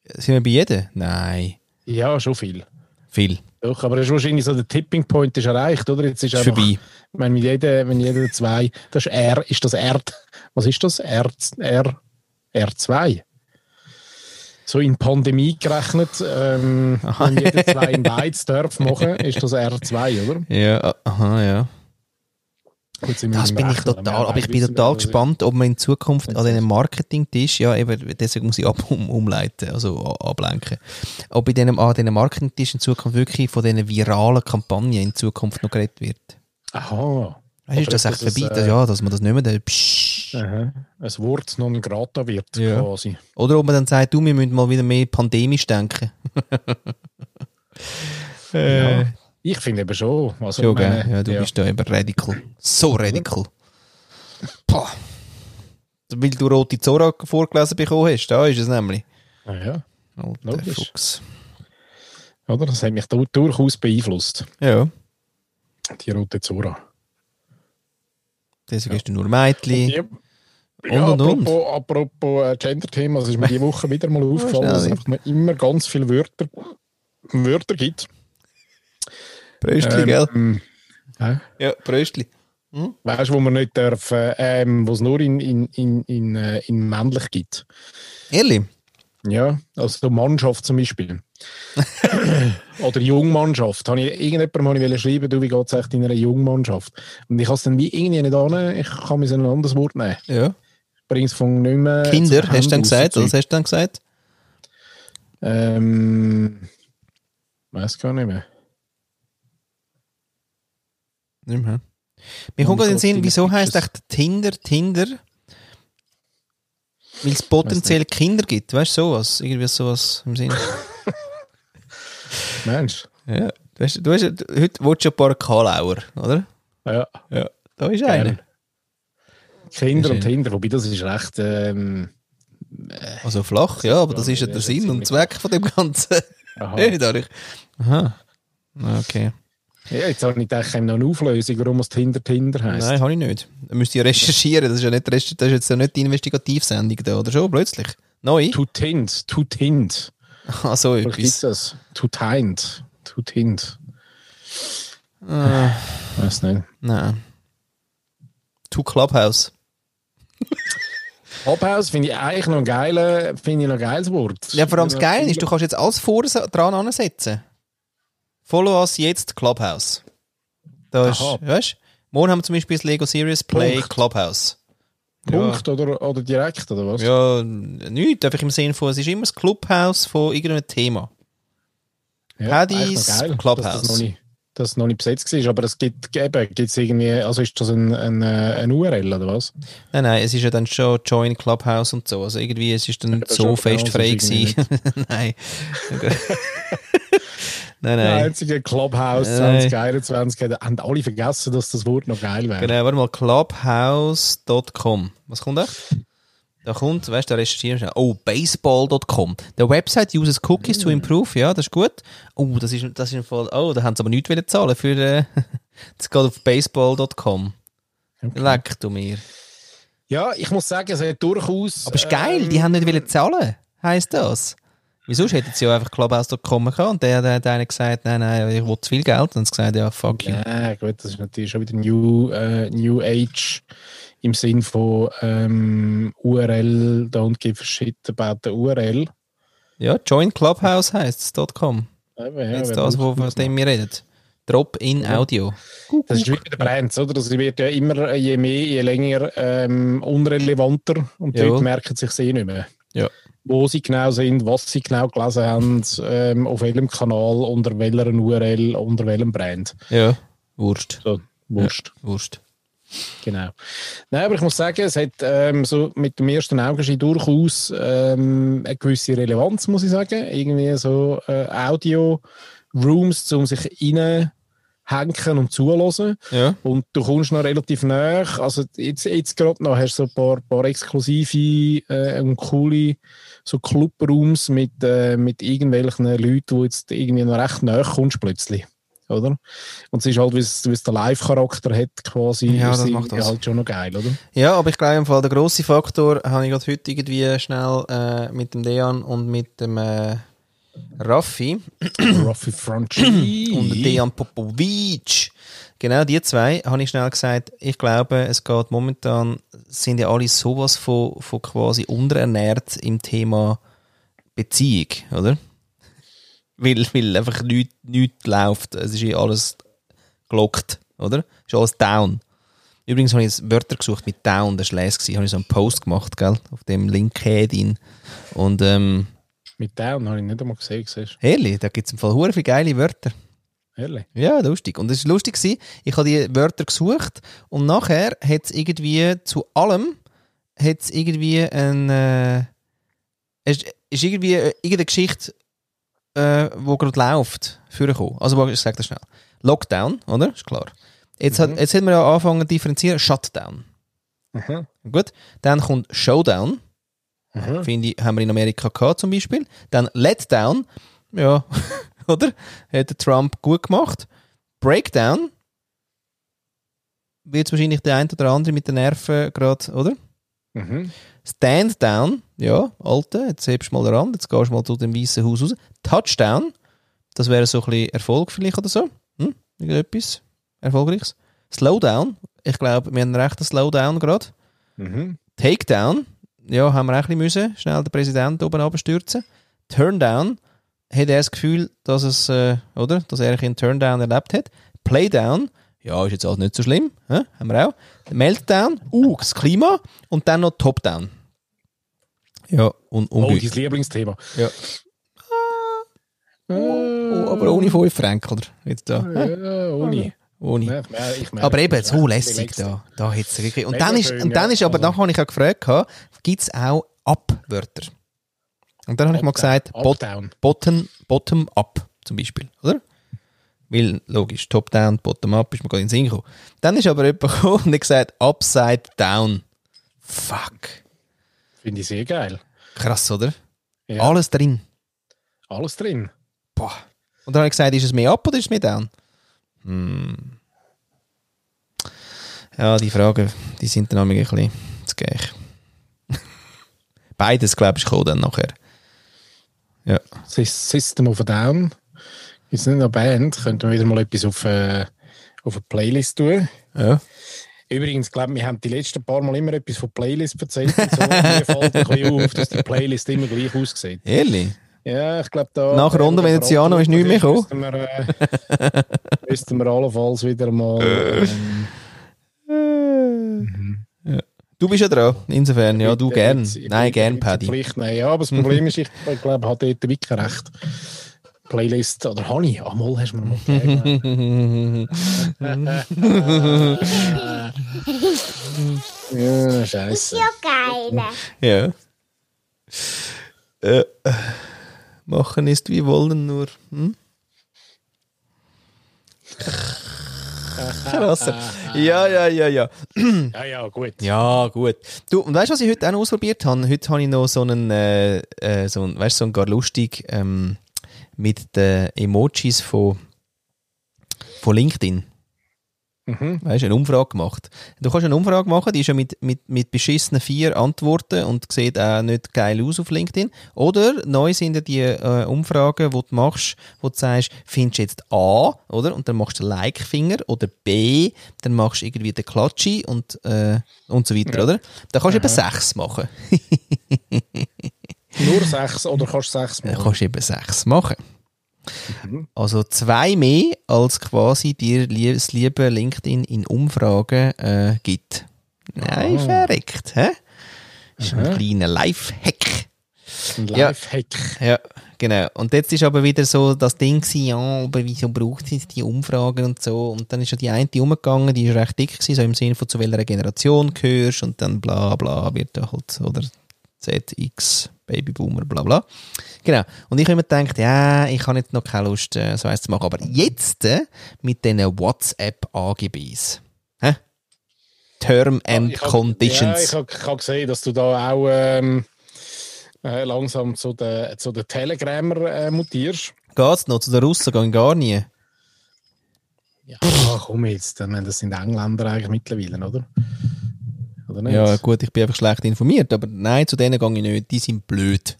Sind wir bei jedem? Nein. Ja, schon viel. Viel. Doch, aber es ist wahrscheinlich so, der Tipping Point ist erreicht, oder? Jetzt ist Ist einfach, vorbei. wenn jeder, wenn jeder zwei, das ist R, ist das R, was ist das? R, R, R2. So in Pandemie gerechnet, ähm, wenn jeder zwei in Weiz darf machen, ist das R2, oder? Ja, ah, aha, ja. Das bin ich total, aber ich bin total gespannt, ob man in Zukunft an diesen Marketing-Tisch, ja, eben, deswegen muss ich ab, um, umleiten, also ablenken, ob bei diesem, an diesen Marketing-Tisch in Zukunft wirklich von diesen viralen Kampagnen in Zukunft noch geredet wird. Aha. Weißt, ist das echt das, vorbei? äh, dass, ja, dass man das nicht mehr, psch, Aha. Ein Wort non grata wird, Ja. quasi. oder ob man dann sagt, du, wir müssen mal wieder mehr pandemisch denken. Ja. Ich finde eben schon. Also, Schon, meine? Ja, du bist da eben radical. So radical. Pah. Weil du rote Zora vorgelesen bekommen hast, da ist es nämlich. Ah, ja. Alter Logisch. Fuchs. Oder? Das hat mich du durchaus beeinflusst, Ja, die rote Zora. deswegen hast du nur Mädchen. Ja, Und, und, und. apropos, apropos äh, Gender-Thema, das ist mir diese Woche wieder mal aufgefallen, dass es ja. immer ganz viele Wörter, Wörter gibt. Bröstli, gell? Ähm, hä? Ja, Bröstli. Weißt du, wo man nicht dürfen, ähm, wo es nur in, in, in, in, äh, in männlich gibt. Ehrlich? Ja, also so Mannschaft zum Beispiel. Oder Jungmannschaft. Habe ich irgendjemandem habe ich schreiben, du, wie geht es echt in einer Jungmannschaft? Und ich habe es dann wie irgendwie nicht an, ich kann mir so ein anderes Wort nehmen. Ja. Ich bringe es von nicht mehr. Kinder, hast du dann gesagt? Was hast du dann gesagt? Ähm, weiß gar nicht mehr. Nicht mehr. Mir kommt gerade in den Sinn, wieso heisst echt Tinder Tinder? Weil es potenziell Kinder gibt, weißt du, sowas? Irgendwie sowas im Sinn. Mensch. ja. Du hast, du hast, heute willst du ein paar Kalauer, oder? Ja, Ja. Da ist einer. Gern. Kinder und Kinder, wobei das ist recht. Ähm, Also flach, ja, aber das ist ja der Sinn und Zweck von dem Ganzen. aha. Aha. Okay. Ja, jetzt habe ich gedacht, ich noch eine Auflösung, warum es Tinder Tinder heisst. Nein, habe ich nicht. Da müsst ihr recherchieren. Das ist ja nicht, das ist jetzt ja nicht die Investigativsendung da, oder schon? Plötzlich. Neu? To Tind, to Tind. Ah, so Was gibt etwas. das? To Tind. To Tind. Ah, Weiß nicht. nein. To Clubhouse. Clubhouse finde ich eigentlich noch ein geiles, finde ich noch ein geiles Wort. Ja, vor allem das Geile ist, du kannst jetzt alles vor dran ansetzen. Follow us jetzt Clubhouse. Da ist, Aha. weißt du? Morgen haben wir zum Beispiel das Lego Series Play Punkt. Clubhouse. Punkt oder, oder direkt, oder was? Ja, nichts, einfach im Sinne von, es ist immer das Clubhouse von irgendeinem Thema. Ja, Paddy's geil, Clubhouse. Das noch nicht, dass es noch nicht besetzt war, aber es gibt eben, gibt's irgendwie, also ist das ein, ein, äh, ein URL oder was? Nein, nein, es ist ja dann schon Join Clubhouse und so. Also irgendwie, es ist dann das so schon fest genau, frei das gewesen. nein. nein, Der nein. einzige Clubhouse Nein. 2021 hat- haben alle vergessen, dass das Wort noch geil wäre. Genau, warte mal, clubhouse.com. Was kommt da? Da kommt, weißt du, da recherchieren wir schnell. Oh, baseball.com. The website uses cookies to improve. Ja, das ist gut. Oh, das ist, das ist ein Fall. Oh, da haben sie aber nichts wollen zahlen für, äh, das geht auf baseball.com. Leck du mir. Ja, ich muss sagen, es hat durchaus. Aber ist geil, ähm, die haben nicht wollen zahlen. Heisst das? Wieso hätten sie ja einfach clubhouse.com können und der, der hat einer gesagt, nein, nein, ich will zu viel Geld. Und sie gesagt, ja, fuck you. Ja, gut, das ist natürlich schon wieder New, äh, New Age im Sinn von ähm, URL, don't give a shit about the URL. Ja, join clubhouse heisst es, .com. Eben, ja, Jetzt das, man wo, von das dem wir reden. Drop in Audio. Das ist wie bei den Brands, oder? Das wird ja immer, je mehr, je länger ähm, unrelevanter und Ja. dort merken sich sie nicht mehr. Ja. Wo sie genau sind, was sie genau gelesen haben, ähm, auf welchem Kanal, unter welcher URL, unter welchem Brand. Ja, Wurst. So, wurscht. Wurst. Genau. Nein, aber ich muss sagen, es hat ähm, so mit dem ersten Augenschein durchaus ähm, eine gewisse Relevanz, muss ich sagen. Irgendwie so äh, Audio-Rooms, um sich reinhängen und zuhören. Ja. Und du kommst noch relativ nah. Also jetzt, jetzt gerade noch hast du so ein paar, paar exklusive äh, und coole so Clubrooms mit, äh, mit irgendwelchen Leuten, wo jetzt irgendwie noch recht nah kommst plötzlich. oder? Und es ist halt, wie es, der Live-Charakter hat, quasi, Ja, das macht das. halt schon noch geil, oder? Ja, aber ich glaube im Fall, der grosse Faktor habe ich gerade heute irgendwie schnell äh, mit dem Dejan und mit dem äh, Raffi Ruffy Franchi. und Dejan Popovic. Genau, die zwei habe ich schnell gesagt, ich glaube, es geht momentan, sind ja alle sowas von, von quasi unterernährt im Thema Beziehung, oder? Weil, weil einfach nichts nicht läuft. Es ist ja alles gelockt, oder? Ist alles down. Übrigens habe ich jetzt Wörter gesucht mit down, das war leise. Habe ich so einen Post gemacht, gell? Auf dem LinkedIn. Und, ähm, Mit Down habe ich nicht einmal gesehen, siehst ehrlich, da gibt es im Fall hure viele geile Wörter. Ehrlich? Ja, lustig. Und es war lustig, gewesen, ich habe die Wörter gesucht und nachher hat es irgendwie zu allem hat's irgendwie ein. Äh, es ist irgendwie äh, irgendeine Geschichte, äh, wo gerade läuft, vorgekommen. Also, ich sage das schnell. Lockdown, oder? Ist klar. Jetzt, hat, jetzt hat man ja angefangen zu differenzieren. Shutdown. Aha. Gut. Dann kommt Showdown. Aha. Finde ich, haben wir in Amerika gehabt zum Beispiel. Dann Letdown, ja, oder? Hat der Trump gut gemacht. Breakdown, wird wahrscheinlich der ein oder andere mit den Nerven gerade, oder? Mhm. Stand down, ja, Alte, jetzt hebst du mal den Rand, jetzt gehst du mal zu dem weißen Haus raus. Touchdown, das wäre so ein bisschen Erfolg vielleicht oder so. Hm? Irgendetwas Erfolgreiches. Slowdown, ich glaube, wir haben einen rechten Slowdown gerade. Mhm. Takedown, ja, haben wir auch ein bisschen müssen, schnell den Präsidenten oben abstürzen. Turndown, hat er das Gefühl, dass es, äh, oder, dass er einen Turndown erlebt hat. Playdown, ja, ist jetzt auch nicht so schlimm, hä? haben wir auch. Meltdown, uh, das Klima und dann noch Topdown. Ja, und Oh, unglück. dein Lieblingsthema. ja. Oh, aber ohne 5 Franken? Jetzt da. Ja, ohne. Ohne. Ja, ich merke- Aber eben, so lässig da. Da hat's wirklich. Und dann ist, und dann ja. ist aber, Also- nachher habe ich auch gefragt, gibt es auch Up-Wörter? Und dann habe ich mal gesagt, bot, bottom, bottom up zum Beispiel, oder? Weil, logisch, top down, bottom up ist mir gerade in den Sinn gekommen. Dann ist aber jemand gekommen und hat gesagt, upside down. Fuck. Finde ich sehr geil. Krass, oder? Ja. Alles drin. Alles drin. Boah. Und dann habe ich gesagt, ist es mehr up oder ist es mehr down? Hm. Ja, die Fragen, die sind dann auch ein bisschen zu gleich. Beides, glaube ich, kommt dann nachher. Ja. Sys- System of a Down. Ist nicht eine Band. Könnten wir wieder mal etwas auf, äh, auf eine Playlist tun. ja. Übrigens, glaube wir haben die letzten paar Mal immer etwas von Playlist erzählt. Und so. Mir fällt ein bisschen auf, dass die Playlist immer gleich aussieht. Ehrlich? Ja, ich glaube, da. Nach Ronda Veneziano ist nichts mehr gekommen? Müssten wir, äh, müssten wir allenfalls wieder mal. Ähm, Du bist ja dran, insofern. Ja, du gern. jetzt- Nein, gern, Paddy. Pflicht nehmen. Ja, aber das Problem ist, ich glaube, hat dort wirklich recht. Playlist, oder habe ich? Einmal hast du mir mal gegeben. ja, scheiße. Ja, geil. ja. Äh, machen ist wie wollen nur. Hm? Krasser. Ja, ja, ja, ja. Ja, ja, gut. Ja, gut. Du, und weißt du, was ich heute auch noch ausprobiert habe? Heute habe ich noch so einen, äh, äh, so einen, weißt du, so einen gar lustig ähm, mit den Emojis von, von LinkedIn. Mhm. Weißt du, eine Umfrage gemacht. Du kannst eine Umfrage machen, die ist ja mit, mit, mit beschissenen vier Antworten und sieht auch nicht geil aus auf LinkedIn. Oder neu sind ja die äh, Umfragen, wo du machst, wo du sagst, findest du jetzt A, oder? Und dann machst du den Like-Finger oder B, dann machst du irgendwie den Klatschi und, äh, und so weiter, oder? Da kannst du eben sechs machen. Nur sechs oder kannst du sechs Dann machen? kannst du eben sechs machen. Also zwei mehr, als quasi dir das liebe LinkedIn in Umfragen äh, gibt. Nein, verreckt, hä? Ist ein kleiner Lifehack. Ein Ja. Lifehack. Ja, genau. Und jetzt ist aber wieder so das Ding gewesen, ja, aber wieso braucht es die Umfragen und so? Und dann ist ja die eine umgegangen, die ist recht dick gewesen, so im Sinne von zu welcher Generation gehörst und dann bla bla wird da halt, oder ZX, Babyboomer, bla bla. Genau. Und ich habe mir gedacht, ja, ich habe jetzt noch keine Lust, äh, so eins zu machen. Aber jetzt äh, mit diesen WhatsApp-AGBs. Hä? Term and Ich hab- Conditions. Ja, ich habe hab gesehen, dass du da auch ähm, äh, langsam zu den, zu den Telegrammer äh, mutierst. Geht's noch? Zu den Russen gehen gar nie. Ja, komm jetzt, das sind Engländer eigentlich mittlerweile, oder? Oder nicht? Ja, gut, ich bin einfach schlecht informiert, aber nein, zu denen gehe ich nicht, die sind blöd.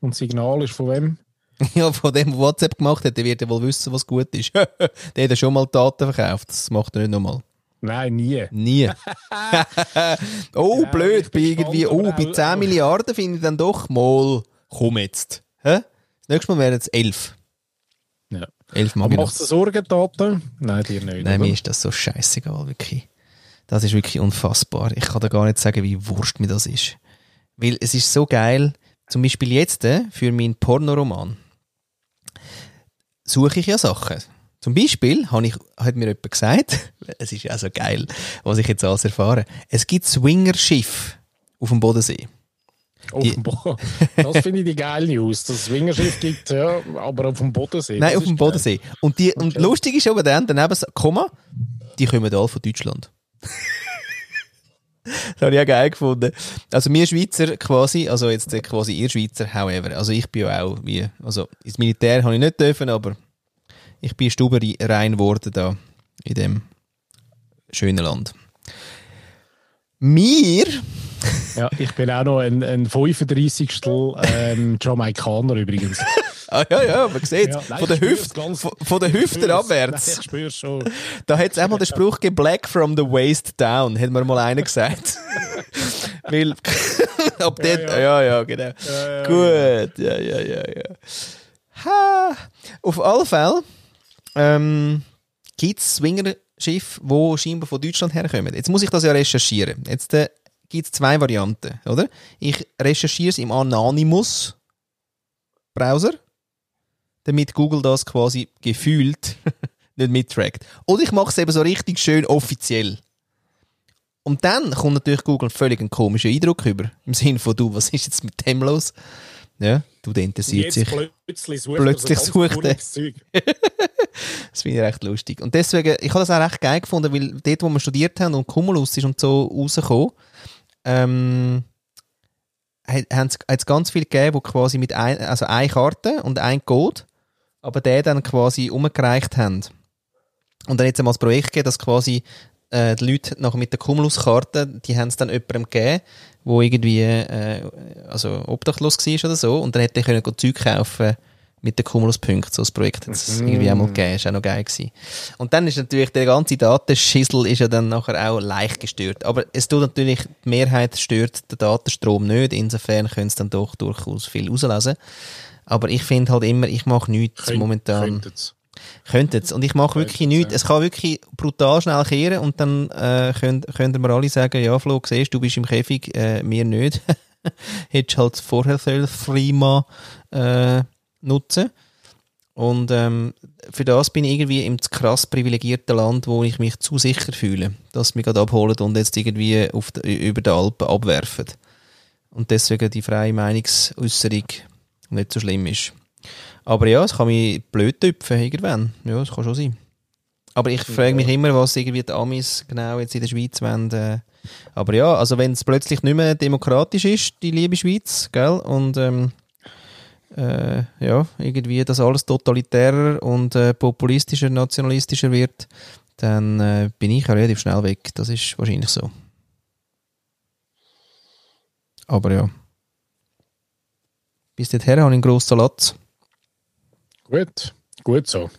Und das Signal ist von wem? ja, von dem, der WhatsApp gemacht hat, der wird ja wohl wissen, was gut ist. der hat ja schon mal Daten verkauft, das macht er nicht nochmal. Nein, nie. Nie. oh, ja, blöd, bei irgendwie, oh, bei 10 Milliarden finde ich dann doch mal, komm jetzt. Hä? Das nächste Mal wären es 11. Ja. 11 Mal. Machst du Sorgen, Daten? Nein, dir nicht. Nein, oder? mir ist das so scheißegal, wirklich. Das ist wirklich unfassbar. Ich kann da gar nicht sagen, wie wurscht mir das ist. Weil es ist so geil, zum Beispiel jetzt äh, für meinen Pornoroman suche ich ja Sachen. Zum Beispiel ich, hat mir jemand gesagt, es ist ja so geil, was ich jetzt alles erfahre. Es gibt Swingerschiff auf dem Bodensee. Auf dem Bo das finde ich die geile News. Das Swingerschiff gibt ja, aber auf dem Bodensee. Nein, auf dem Bodensee. Und, die, okay. und lustig ist aber dann, daneben, Komma, die kommen alle von Deutschland. Das habe ich auch geil gefunden. Also wir Schweizer quasi, also jetzt quasi ihr Schweizer, however. Also ich bin ja auch wie, also ins Militär habe ich nicht dürfen, aber ich bin rein geworden da in dem schönen Land. Wir ja, ich bin auch noch ein, ein 35. Ähm, Jamaikaner übrigens. ah, ja, ja, man sieht ja, von, der Hüfte, von, von der Hüfte abwärts. Nein, ich spüre schon. Da hat es einmal den Spruch gegeben, Black from the waist down, hat mir mal einer gesagt. Weil, ab ja, ja. ja, ja, genau. Ja, Gut, ja, ja, ja, ja. Ha. Auf alle Fälle ähm, gibt es Swingerschiffe, die scheinbar von Deutschland herkommen. Jetzt muss ich das ja recherchieren. Jetzt äh, gibt es zwei Varianten, oder? Ich recherchiere es im Anonymous-Browser, damit Google das quasi gefühlt nicht mittrackt. Oder ich mache es eben so richtig schön offiziell. Und dann kommt natürlich Google völlig einen komischen Eindruck über. Im Sinne von, du, was ist jetzt mit dem los? Ja, du, der interessiert sich. Plötzlich sucht, plötzlich sucht er. das finde ich recht lustig. Und deswegen, ich habe das auch recht geil gefunden, weil dort, wo wir studiert haben und Cumulus ist und so rausgekommen, ähm, hat es ganz viel gegeben, wo quasi mit ein, also eine Karte und ein Code, aber der dann quasi umgereicht haben. Und dann jetzt einmal das Projekt gegeben, dass quasi äh, die Leute noch mit der Cumulus-Karte, die haben es dann jemandem gegeben, wo irgendwie äh, also obdachlos war oder so, und dann hätte er können Zeug kaufen mit den Cumulus-Punkten. So ein Projekt hat es mhm. irgendwie einmal gegeben. Ist auch noch geil gewesen. Und dann ist natürlich der ganze Datenschissel ist ja dann nachher auch leicht gestört. Aber es tut natürlich, die Mehrheit stört den Datenstrom nicht. Insofern können es dann doch durchaus viel rauslesen. Aber ich finde halt immer, ich mache nichts Könnt, momentan. Könntet's. Könntet Und ich mache wirklich nichts. Es kann wirklich brutal schnell kehren und dann äh, könnt, könnt ihr alle sagen, ja Flo, siehst du bist im Käfig, äh, mir nicht. Hättest halt vorher Threema äh, nutzen. Und ähm, für das bin ich irgendwie im krass privilegierten Land, wo ich mich zu sicher fühle, dass mich gerade abholen und jetzt irgendwie auf die, über die Alpen abwerfen. Und deswegen die freie Meinungsäußerung nicht so schlimm ist. Aber ja, es kann mich blöd tüpfen irgendwann. Ja, das kann schon sein. Aber ich frage mich immer, was irgendwie die Amis genau jetzt in der Schweiz wollen. Äh. Aber ja, also wenn es plötzlich nicht mehr demokratisch ist, die liebe Schweiz, gell, und ähm, äh, ja, irgendwie das alles totalitärer und äh, populistischer, nationalistischer wird, dann äh, bin ich relativ schnell weg. Das ist wahrscheinlich so. Aber ja. Bis dorthin habe ich einen grossen Latz. Gut, gut so.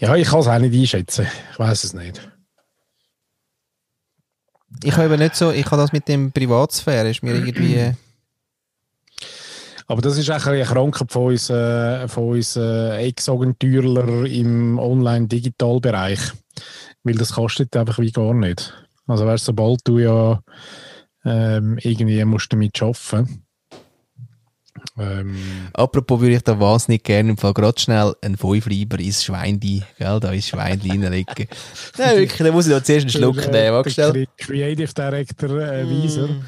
Ja, ich kann es auch nicht einschätzen. Ich weiß es nicht. Ich habe nicht so, ich habe das mit dem Privatsphäre, ist mir irgendwie aber das ist auch eine Krankheit von uns, äh, von uns äh, Ex-Agenturler im Online-Digital-Bereich. Weil das kostet einfach wie gar nicht. Also weißt, sobald du ja ähm, irgendwie musst damit arbeiten ähm, Apropos würde ich da wahnsinnig gerne im Fall gerade schnell einen Fünfleiber ins Schweinli, gell, da ins Schweinli reinlegen. Nein, wirklich, da muss ich da zuerst einen Schluck nehmen. Creative Director äh, Wieser. Mm.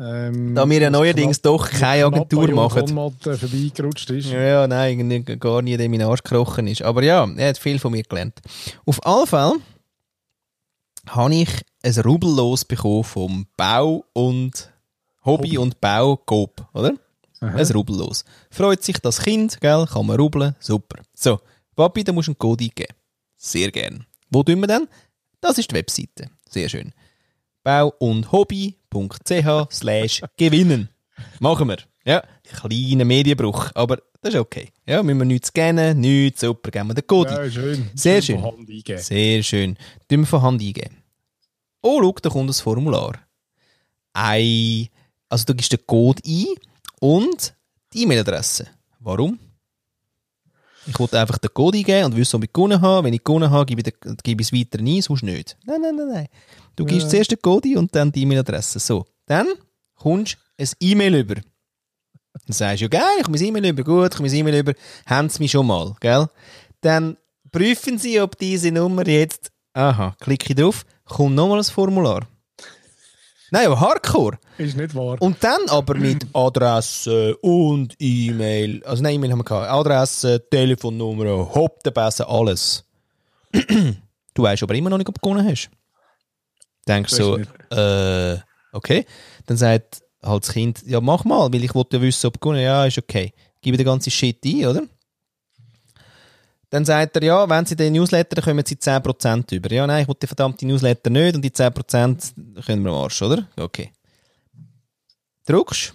Ähm, da wir ja neuerdings doch keine Agentur machen. vorbeigerutscht ist. Ja, nein, gar nie in meinen Arsch gekrochen ist. Aber ja, er hat viel von mir gelernt. Auf alle Fälle habe ich ein Rubellos bekommen vom Bau und Hobby, Hobby. und Bau Coop, oder? Aha. Ein Rubellos. Freut sich das Kind, gell? Kann man rubeln, super. So, Papi, da musst du einen Code eingeben. Sehr gern. Wo tun wir denn? Das ist die Webseite. Sehr schön. Bau und Hobby.ch slash gewinnen. Machen wir. Ja, kleiner Medienbruch, aber das ist okay. Ja, müssen wir nichts scannen, nichts, super, geben wir den Code. Ja, schön. Sehr schön. Sehr schön. Tun wir von Hand eingeben. Oh, schau, da kommt das Formular. Ei, also du gibst den Code ein und die E-Mail-Adresse. Warum? Ich wollte einfach den Code eingeben und wissen, ob ich gewonnen habe. Wenn ich gewonnen habe, gebe ich, den, gebe ich es weiter ein, sonst nicht. Nein, nein, nein, nein. Du gibst Ja. zuerst den Code ein und dann die E-Mail-Adresse. So, dann kommst du ein E-Mail über. Dann sagst du, ja geil, ich komme E-Mail über, gut, ich komme E-Mail über, haben sie mich schon mal, gell? Dann prüfen sie, ob diese Nummer jetzt, aha, klicke ich drauf, kommt nochmal ein Formular. Nein, aber Hardcore. Ist nicht wahr. Und dann aber mit Adresse und E-Mail. Also nein, E-Mail haben wir gehabt. Adresse, Telefonnummer, Hopp, der Besse, alles. du weißt aber immer noch nicht, ob du gewonnen hast. Denkst so, äh, okay. Dann sagt halt das Kind, ja mach mal, weil ich wollte ja wissen, ob du gewonnen hast. Ja, ist okay. Gib den ganzen Shit ein, oder? Dann sagt er, ja, wenn Sie den Newsletter, dann kommen Sie 10% über. Ja, nein, ich will die verdammte Newsletter nicht und die 10% können wir am Arsch, oder? Okay. Druckst.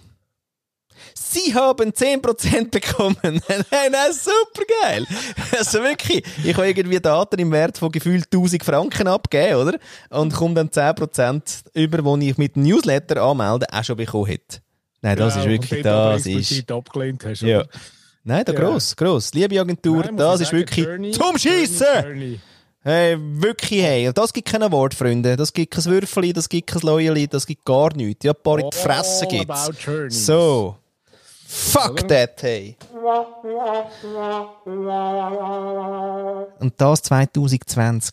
Sie haben 10% bekommen. nein, nein, super geil. Also wirklich, ich habe irgendwie Daten im Wert von gefühlt 1000 Franken abgegeben, oder? Und komme dann 10% über, die ich mit dem Newsletter anmelden auch schon bekommen hätte. Nein, das Ja, ist und wirklich, das ist... abgelehnt hast. Ja. oder? Nein, da Ja. gross, gross. Liebe Agentur, Nein, das ist sagen, wirklich Journey- zum Schiessen! Journey- Hey, wirklich, hey. Das gibt kein Award, Freunde. Das gibt kein Würfeli, das gibt kein Läueli, das gibt gar nichts. Ja, ein paar in die Fresse gibt's. So. Fuck that, hey. Und das 2020.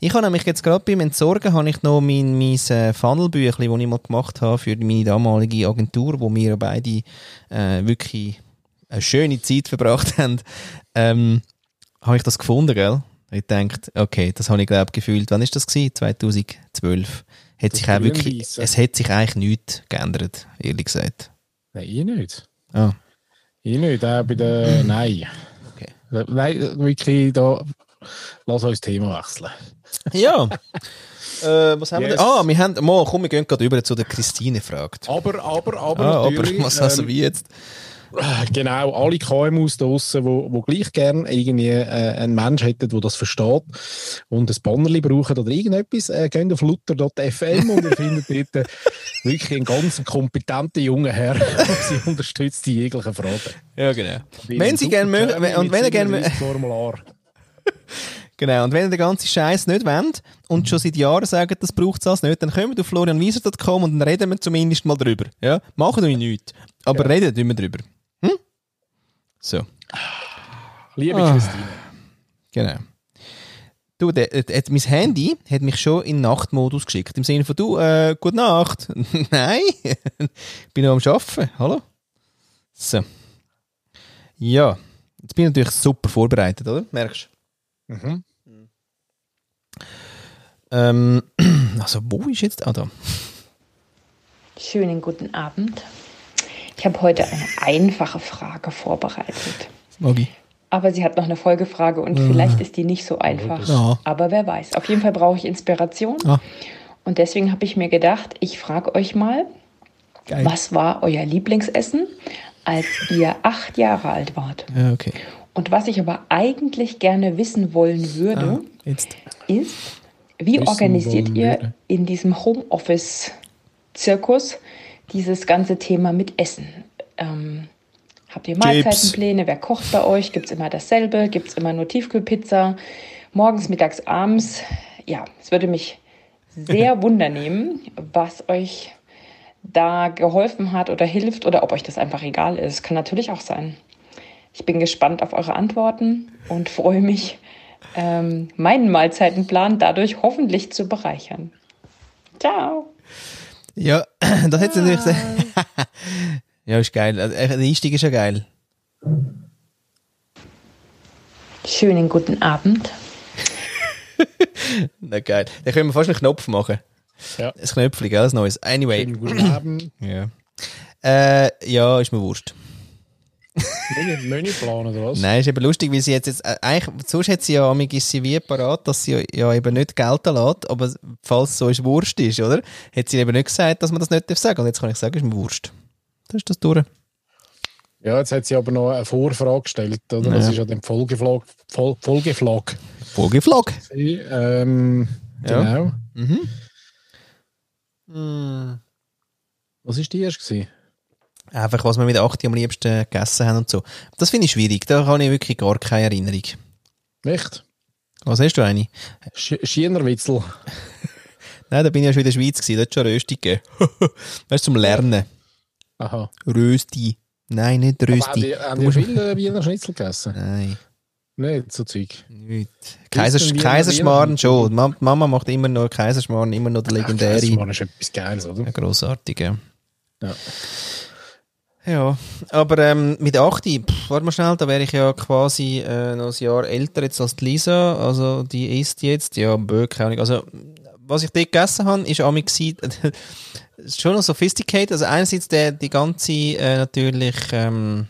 Ich habe nämlich jetzt gerade beim Entsorgen habe ich noch mein, mein äh, Funnelbüchlein, das ich mal gemacht habe für meine damalige Agentur, wo wir beide äh, wirklich eine schöne Zeit verbracht haben, ähm, habe ich das gefunden, gell? Ich gedacht, okay, das habe ich glaube gefühlt. Wann ist das gewesen? 2012. Hat Das sich auch wirklich, es hat sich eigentlich nichts geändert, ehrlich gesagt. Nein, ich nicht. Ah, Ich nicht, auch bei der. Nein. okay. Nein, wirklich, da. Lass uns das Thema wechseln. Ja. äh, was haben wir Yes. denn? Ah, wir haben, mal, komm, wir gehen gerade über zu der Christine fragt. Aber, aber, aber. Ah, aber was also ähm, wie jetzt? Genau, alle KMUs draussen, wo, wo gleich gern irgendwie äh, einen Mensch hätten, der das versteht und ein Bannerli brauchen oder irgendetwas, äh, gehen auf luther.fm und ihr findet dort äh, wirklich einen ganz kompetenten jungen Herr, sie unterstützt in jeglichen Fragen. Ja, genau. Wenn Sie gerne mögen, wenn- und wenn ihr gerne Formular. Genau, und wenn ihr den ganzen Scheiß nicht wollt und schon seit Jahren sagt, das braucht es alles nicht, dann kommt auf florianwieser.com und dann reden wir zumindest mal drüber. Ja? Machen wir nichts. Aber reden wir drüber. So, Liebe Ah. Christine. genau. Du, der, der, der, mein Handy hat mich schon in Nachtmodus geschickt. Im Sinne von, du, äh, gute Nacht. Nein, bin noch am Arbeiten. Hallo? So. Ja, jetzt bin ich natürlich super vorbereitet, oder? Merkst du? Mhm. Ähm, also, wo ist jetzt? Ah, da. Schönen guten Abend. Ich habe heute eine einfache Frage vorbereitet. Magi. Aber sie hat noch eine Folgefrage und vielleicht ist die nicht so einfach. Ja. Aber wer weiß. Auf jeden Fall brauche ich Inspiration. Ah. Und deswegen habe ich mir gedacht, ich frage euch mal, Geil. was war euer Lieblingsessen, als ihr acht Jahre alt wart? Ja, okay. Und was ich aber eigentlich gerne wissen wollen würde, Ah, ist, wie Wissen organisiert ihr würde. in diesem Homeoffice-Zirkus dieses ganze Thema mit Essen? Ähm, habt ihr Mahlzeitenpläne? Wer kocht bei euch? Gibt es immer dasselbe? Gibt es immer nur Tiefkühlpizza? Morgens, mittags, abends? Ja, es würde mich sehr wundernehmen, was euch da geholfen hat oder hilft oder ob euch das einfach egal ist. Kann natürlich auch sein. Ich bin gespannt auf eure Antworten und freue mich, ähm, meinen Mahlzeitenplan dadurch hoffentlich zu bereichern. Ciao! Ja, das hätte natürlich sehr. ja, ist geil. Also, Der Einstieg ist ja geil. Schönen guten Abend. Na geil. Dann können wir fast einen Knopf machen. Ja. Ein Knöpfchen, gell? Ein neues. Anyway. Schönen guten Abend. Ja. Äh, ja, ist mir wurscht. Menüplan oder was? Nein, ist eben lustig, weil sie jetzt, jetzt äh, eigentlich, sonst hat sie ja amig ist sie wie parat, dass sie ja, eben nicht gelten lässt, aber falls es so ist Wurst ist, oder? Hat sie eben nicht gesagt, dass man das nicht darf sagen. Und jetzt kann ich sagen, ist mir Wurst. Das ist das durch. Ja, jetzt hat sie aber noch eine Vorfrage gestellt, oder? Ja. Das ist ja der Folgeflag. Fol Folgeflag. Vogelflog. Ähm, Ja. Genau. Mhm. Mm. Was war die erste? Einfach, was wir mit 8 am liebsten gegessen haben und so. Das finde ich schwierig. Da habe ich wirklich gar keine Erinnerung. Echt? Was hast du eine? Sch Schienerwitzel. Nein, da bin ich ja schon in der Schweiz gewesen. Da hat schon Rösti gegeben. weißt du, zum Lernen. Aha. Rösti. Nein, nicht Aber Rösti. haben die, haben Du die viele Wiener Schnitzel gegessen? Nein, Nicht so Zeug. nicht. Kaisers Kaiserschmarrn schon. Die Mam- Mama macht immer noch Kaiserschmarrn, immer noch der legendäre. Das ist etwas Geiles, oder? Ja, grossartig, ja. Ja. Aber ähm, mit 8, pff, warte mal schnell, da wäre ich ja quasi äh, noch ein Jahr älter jetzt als die Lisa, also die isst jetzt, ja, bö, keine Ahnung. Also, was ich dort gegessen habe, ist ist schon noch sophisticated, also einerseits der, die ganze, äh, natürlich, ähm,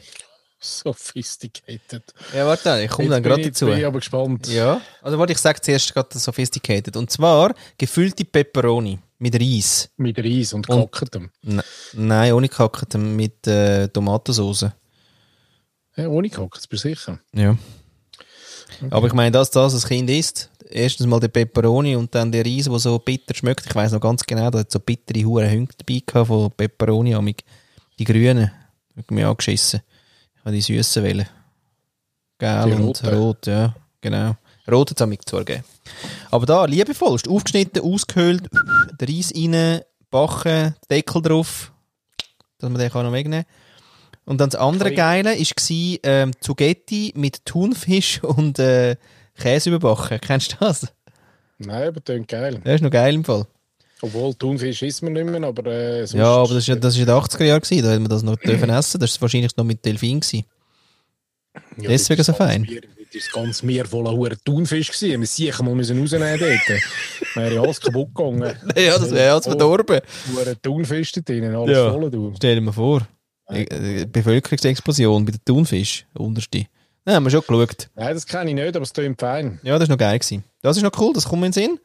Sophisticated. ja, warte, ich komme dann bin gerade ich- dazu. Bin ich aber gespannt. Ja, also warte, ich sage zuerst gerade sophisticated, und zwar gefüllte Peperoni mit Reis. Mit Reis und Und- Kackendem. N Nein, ohne Kacken, mit äh, Tomatensauce. Ja, ohne Kacken, das bist du sicher. Ja. Aber ich meine, dass das ein Kind ist, erstens mal der Peperoni und dann der Reis, der so bitter schmeckt. Ich weiß noch ganz genau, da hat so bittere Huren Hünke dabei gehabt von Peperoni, amig. die grünen. Hat mich angeschissen. Ich habe die süßen wählen. Gelb und rot, ja, genau. Rot hat es amig zwar gegeben. Aber da, liebevollst, aufgeschnitten, ausgehöhlt, der Reis rein, backen, Deckel drauf, dass man den kann noch wegnehmen Und dann das andere Fein. Geile war ähm, Zugetti mit Thunfisch und äh, Käse überbacken. Kennst du das? Nein, aber klingt geil. Das ist noch geil im Fall. Obwohl, Thunfisch isst man nicht mehr, aber äh, Ja, aber das ist ja das ist in den 80er Jahren gewesen, da hätte man das noch dürfen essen. Das ist wahrscheinlich noch mit Delfin gewesen. Ja, deswegen das so fein. Meer- Das ganz mehr voller Huren Thunfisch gewesen. Wir sicher mal müssen rausnehmen dort. Wäre ja alles kaputt gegangen. Ja, das wäre alles verdorben. Huren Thunfisch da drin, alles Ja. voll, du. Stell dir mal vor. Äh, Bevölkerungsexplosion bei der Thunfisch, unterste. Nein, haben wir schon geschaut. Nein, das kenne ich nicht, aber es klingt fein. Ja, das ist noch geil gewesen. Das ist noch cool, das kommt mir in den Sinn.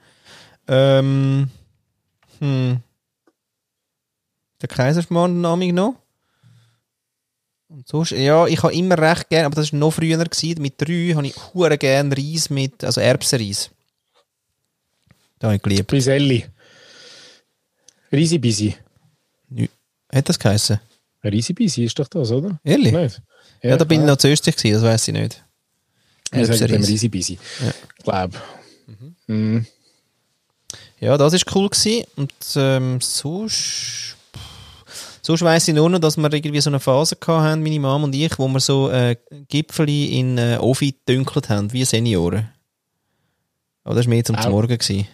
Ähm, hm. Der Kaiserschmarrn Name noch. Und sonst, ja, ich habe immer recht gern, aber das war noch früher gewesen. Mit drei habe ich hure gern Reis mit, also Erbsenreis. Da habe ich geliebt. Briselli. Risibisi. Hat das geheißen? Risibisi ist doch das, oder? Ehrlich? Nicht? Ja, da bin ich noch zu östlich gewesen, das weiß ich nicht. Erbsenreis. Risibisi. Ja. Ich glaube. Mhm. Ja, das ist cool gewesen. Und ähm, sonst, sonst weiss ich nur noch, dass wir irgendwie so eine Phase gehabt haben, meine Mom und ich, wo wir so äh, Gipfeli in äh, Ofi gedünkelt haben, wie Senioren. Aber das war mehr zum Auch. Morgen. Gewesen.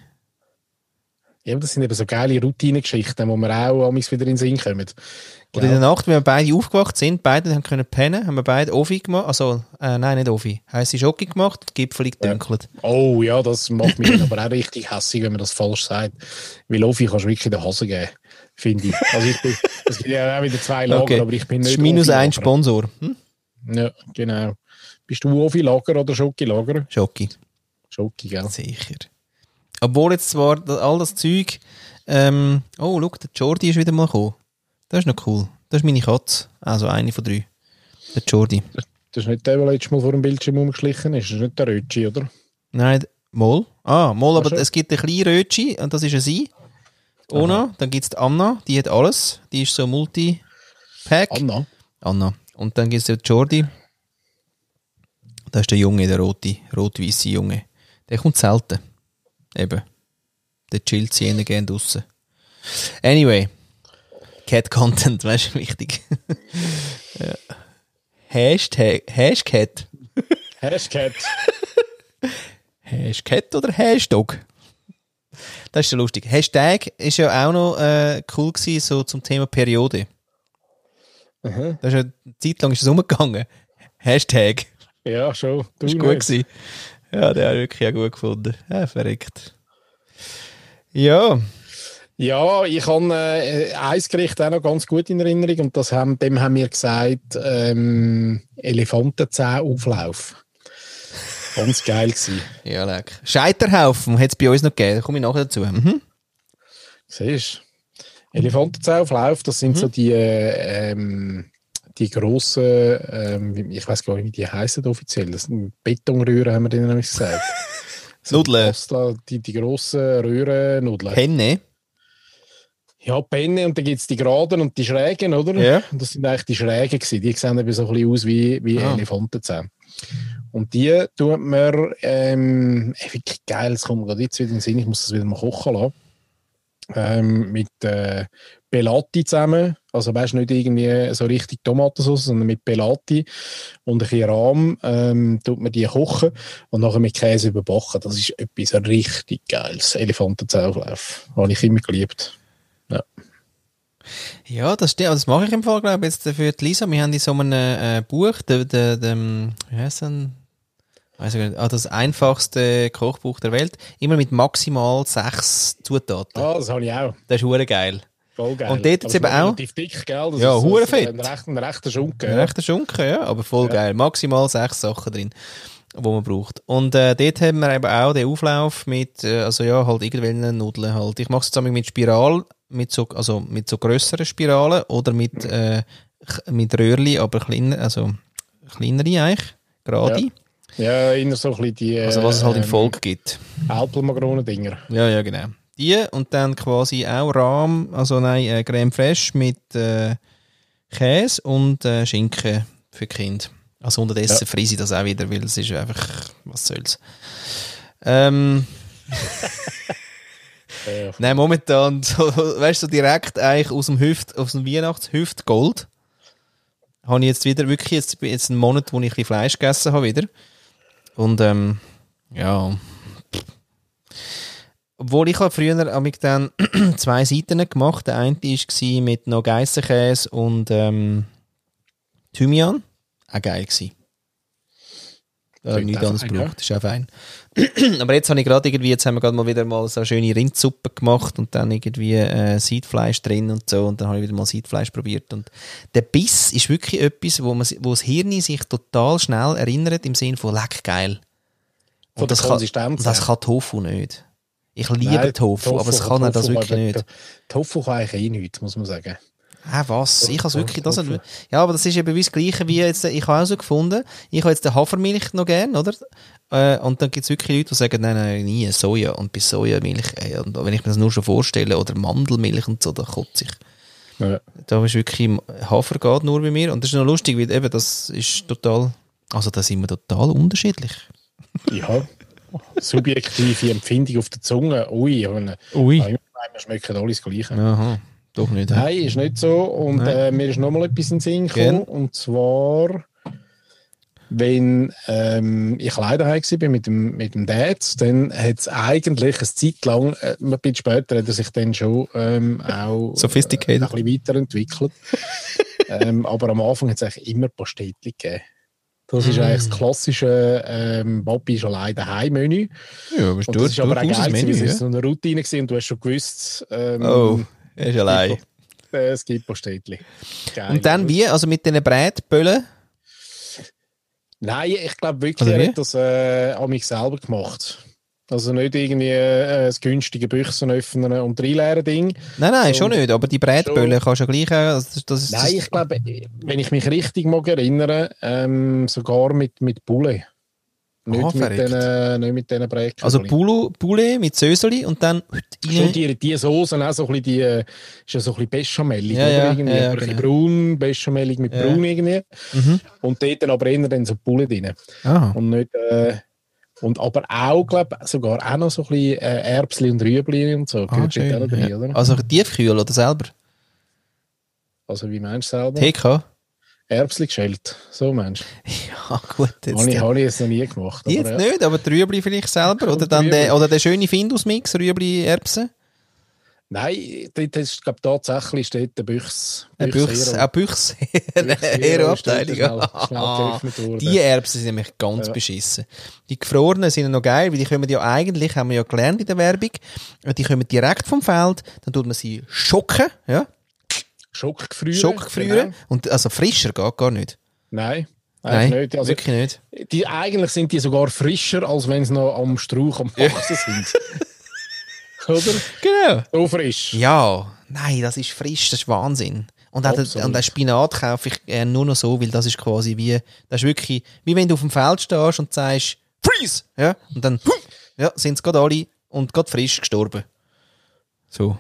Ja, das sind eben so geile Routinengeschichten, wo wir auch amigs wieder in den Sinn kommen. Und in der Nacht, wenn wir beide aufgewacht sind, beide haben können pennen, haben wir beide Ofi gemacht, also, äh, nein, nicht Ofi, heisse Schoki gemacht und Gipfeli gedünkelt. Oh ja, das macht mich aber auch richtig hässlich, wenn man das falsch sagt. Weil Ofi kannst du wirklich in den Hase geben, finde ich. Also ich bin, es gibt ja auch wieder zwei Lager, Okay. aber ich bin Das nicht ist minus ein. Sponsor. Hm? Ja, genau. Bist du Ofi-Lager oder Schoki-Lager? Schoki. Schoki, gell? Sicher. Obwohl jetzt zwar all das Zeug. Ähm, oh, schau, der Jordi ist wieder mal gekommen. Das ist noch cool. Das ist meine Katze. Also eine von drei. Der Jordi. Das ist nicht der, der letztes Mal vor dem Bildschirm rumgeschlichen ist. Das ist nicht der Rötschi, oder? Nein, d- Mol. Ah, Mol, aber es gibt eine kleine Rötschi und das ist eine sie. Ona. Dann gibt es die Anna, die hat alles. Die ist so Multi-Pack. Anna. Anna. Und dann gibt es den Jordi. Das ist der Junge, der rote, rot-weiße Junge. Der kommt selten. Eben. Der chillt sie eher gerne draussen. Anyway. Cat Content, weißt du, wichtig. ja. Hashtag, Hashcat. Hashtag. Hashcat oder Hashtag? Das ist ja lustig. Hashtag ist ja auch noch äh, cool gewesen, so zum Thema Periode. Aha. Das ist ja, eine Zeit lang ist es umgegangen. Hashtag. Ja, schon. Du Das war nicht. gut. Gewesen. Ja, der habe ich wirklich auch gut gefunden. Ja, verrückt. Ja, Ja, ich habe äh, ein Gericht auch noch ganz gut in Erinnerung und das haben, dem haben wir gesagt, ähm, Elefantenzähnauflauf. Ganz geil gewesen. Ja, leck. Scheiterhaufen hat es bei uns noch gegeben, da komme ich nachher dazu. Mhm. Siehst du? Elefantenzähnauflauf, das sind so die, äh, ähm, die grossen, ähm, ich weiß gar nicht, wie die heißen offiziell. Das sind Betonröhren, haben wir denen nämlich gesagt. So Nudeln. Pasta, die, die grossen Röhrennudeln. Penne. Ja, Penne und dann gibt es die Geraden und die Schrägen, oder? Ja. Und das sind eigentlich die Schrägen gewesen. Die sehen eben so ein bisschen aus wie, wie Ah. Elefantenzähne. Und die tut man, ähm, ey, wirklich geil, es kommt mir gerade jetzt wieder in den Sinn, ich muss das wieder mal kochen lassen. Ähm, mit äh, Pelati zusammen, also weißt nicht irgendwie so richtig Tomatensauce, sondern mit Pelati und ein bisschen Rahm ähm, tut man die kochen und nachher mit Käse überbacken. Das ist etwas richtig geiles. Elefantenzähnauflauf. Habe ich immer geliebt. Ja, das stimmt. Also Das mache ich im Fall, glaube ich, jetzt für die Lisa. Wir haben in so einem äh, Buch, der, der, der, wie heißt denn? Weiß ich gar nicht. Ah, das einfachste Kochbuch der Welt. Immer mit maximal sechs Zutaten. Ah, das habe ich auch. Das ist hure geil. Voll geil. Und dort jetzt eben auch- Relativ dick, Ja, ist hure fett. Ein rechter, ein rechter Schunken. Ein rechter Schunken, ja, aber voll Ja. geil. Maximal sechs Sachen drin, wo man braucht. Und äh, dort haben wir eben auch den Auflauf mit, äh, also ja, halt irgendwelchen Nudeln halt. Ich mache es zusammen mit Spiral, mit so, also mit so grösseren Spiralen oder mit, äh, ch- mit Röhrli, aber kleiner, also kleinere eigentlich, gerade. Ja. Ja, inner so ein bisschen die Also was es halt im ähm, Volk gibt. Alpenmagronen-Dinger. Ja, ja, genau. Die und dann quasi auch Rahm, also nein, äh, Creme Fraiche mit äh, Käse und äh, Schinken für Kind. Also unterdessen Ja. friese ich das auch wieder, weil es ist einfach, was soll's. Ähm, Äh, nein, momentan, so, weißt du, so direkt eigentlich aus dem Hüft, aus dem Weihnachtshüftgold, habe ich jetzt wieder wirklich jetzt, jetzt einen Monat, wo ich ein bisschen Fleisch gegessen habe wieder. Und ähm, ja. Obwohl ich habe früher habe ich dann zwei Seiten gemacht. Der eine war mit noch Geissenkäse und ähm, Thymian. Auch geil gewesen. Klingt nichts anderes fein, gebraucht. Ist auch fein. Aber jetzt habe ich gerade irgendwie, jetzt haben wir gerade mal wieder mal so eine schöne Rindsuppe gemacht und dann irgendwie äh, Seidfleisch drin und so und dann habe ich wieder mal Seidfleisch probiert und der Biss ist wirklich etwas, wo, man, wo das Hirn sich total schnell erinnert im Sinne von leck geil. Von Und der das kann, das kann Tofu nicht. Ich liebe Nein, Tofu, aber es kann er das Tofu- wirklich nicht. Tofu kann eigentlich eh nichts, muss man sagen. Ah, was? Ich habe Tofu, wirklich das. Tofu. Ja, aber das ist eben wie das Gleiche wie jetzt, ich habe auch so gefunden, ich habe jetzt den Hafermilch noch gern, oder? Äh, und dann gibt es wirklich Leute, die sagen, nein, nein, nie, Soja. Und bei Sojamilch, ey, und wenn ich mir das nur schon vorstelle, oder Mandelmilch und so, da kotze ich. Ja. Da ist wirklich, Hafer geht nur bei mir. Und das ist noch lustig, weil eben, das ist total, also da sind wir total unterschiedlich. ja. Subjektive Empfindung auf der Zunge. Ui, ich meine, Ui. wir schmecken alles das Gleiche. Aha, doch nicht. Nein, ist nicht so. Und äh, mir ist noch mal etwas in den Sinn gekommen. Und zwar, wenn ähm, ich leider war mit dem, mit dem Dad, dann hat es eigentlich eine Zeit lang, äh, ein bisschen später hat er sich dann schon ähm, auch Sophisticated. Äh, ein bisschen weiterentwickelt. ähm, aber am Anfang hat es eigentlich immer Pastetli gegeben. Das ist Mm. eigentlich das klassische ähm, Papi ist allein daheim Menü. Ja, aber Und das ist aber auch geil, Menü, weil es ja? so eine Routine gewesen und du hast schon gewusst, ähm, Oh, er ist allein. äh, es gibt Pastetli. Geil. Und dann wie? Also mit diesen Brätböllen? Nein, ich glaube wirklich, Also er hat das äh, an mich selber gemacht. Also nicht irgendwie äh, das günstige Büchsen öffnen und reinleeren Ding. Nein, nein, So- schon nicht. Aber die Brätböllen kannst du ja gleich. Also das, das, Nein, ich glaube, wenn ich mich richtig mag erinnern, ähm, sogar mit, mit Bulle. Nicht, Ah, mit den, nicht mit diesen Brätchen. Also Poulet, Poulet mit Söseli und dann Schon rein. die, die Soßen auch so ein bisschen, die, ist ja so ein bisschen bechamelig, Ja, oder? ja, irgendwie, ja, ja, ein bisschen genau. braun, bechamelig mit Ja. braun irgendwie. Mhm. Und dort dann aber eher dann so Bulle drin. Aha. Und nicht, äh, und aber auch, glaube sogar auch noch so ein bisschen äh, Erbsli und Rüebli und so. Ah, schön, drin, ja. oder? Also Tiefkühl oder selber? Also wie meinst du selber? TK? Erbsli geschält. So meinst du? Ja, gut. Jetzt, Habe ich, habe ich jetzt noch nie gemacht. aber jetzt ja. nicht, aber die Rüebli vielleicht selber. Oder, dann Rüebli. der, oder der schöne Findus-Mix, Rüebli, Erbsen. Nein, dort ist, glaube tatsächlich steht der Büchs. Ein Büchs, ein Büchs, Hero-Abteilung. Die Erbsen sind nämlich ganz ja. beschissen. Die gefrorenen sind noch geil, weil die kommen ja eigentlich, haben wir ja gelernt in der Werbung, die kommen direkt vom Feld, dann tut man sie schocken, ja. Schockgefrieren. Schockgefrieren. Genau. Und also frischer geht gar nicht. Nein. Nein, nicht. Also, wirklich nicht. Die, eigentlich sind die sogar frischer, als wenn sie noch am Strauch am Wachsen sind. Oder? Genau. So frisch. Ja, nein, das ist frisch, das ist Wahnsinn. Und auch den, Spinat kaufe ich äh, nur noch so, weil das ist quasi wie, das ist wirklich, wie wenn du auf dem Feld stehst und sagst, Freeze! Ja, und dann, ja, sind sie gerade alle und gerade frisch gestorben. So.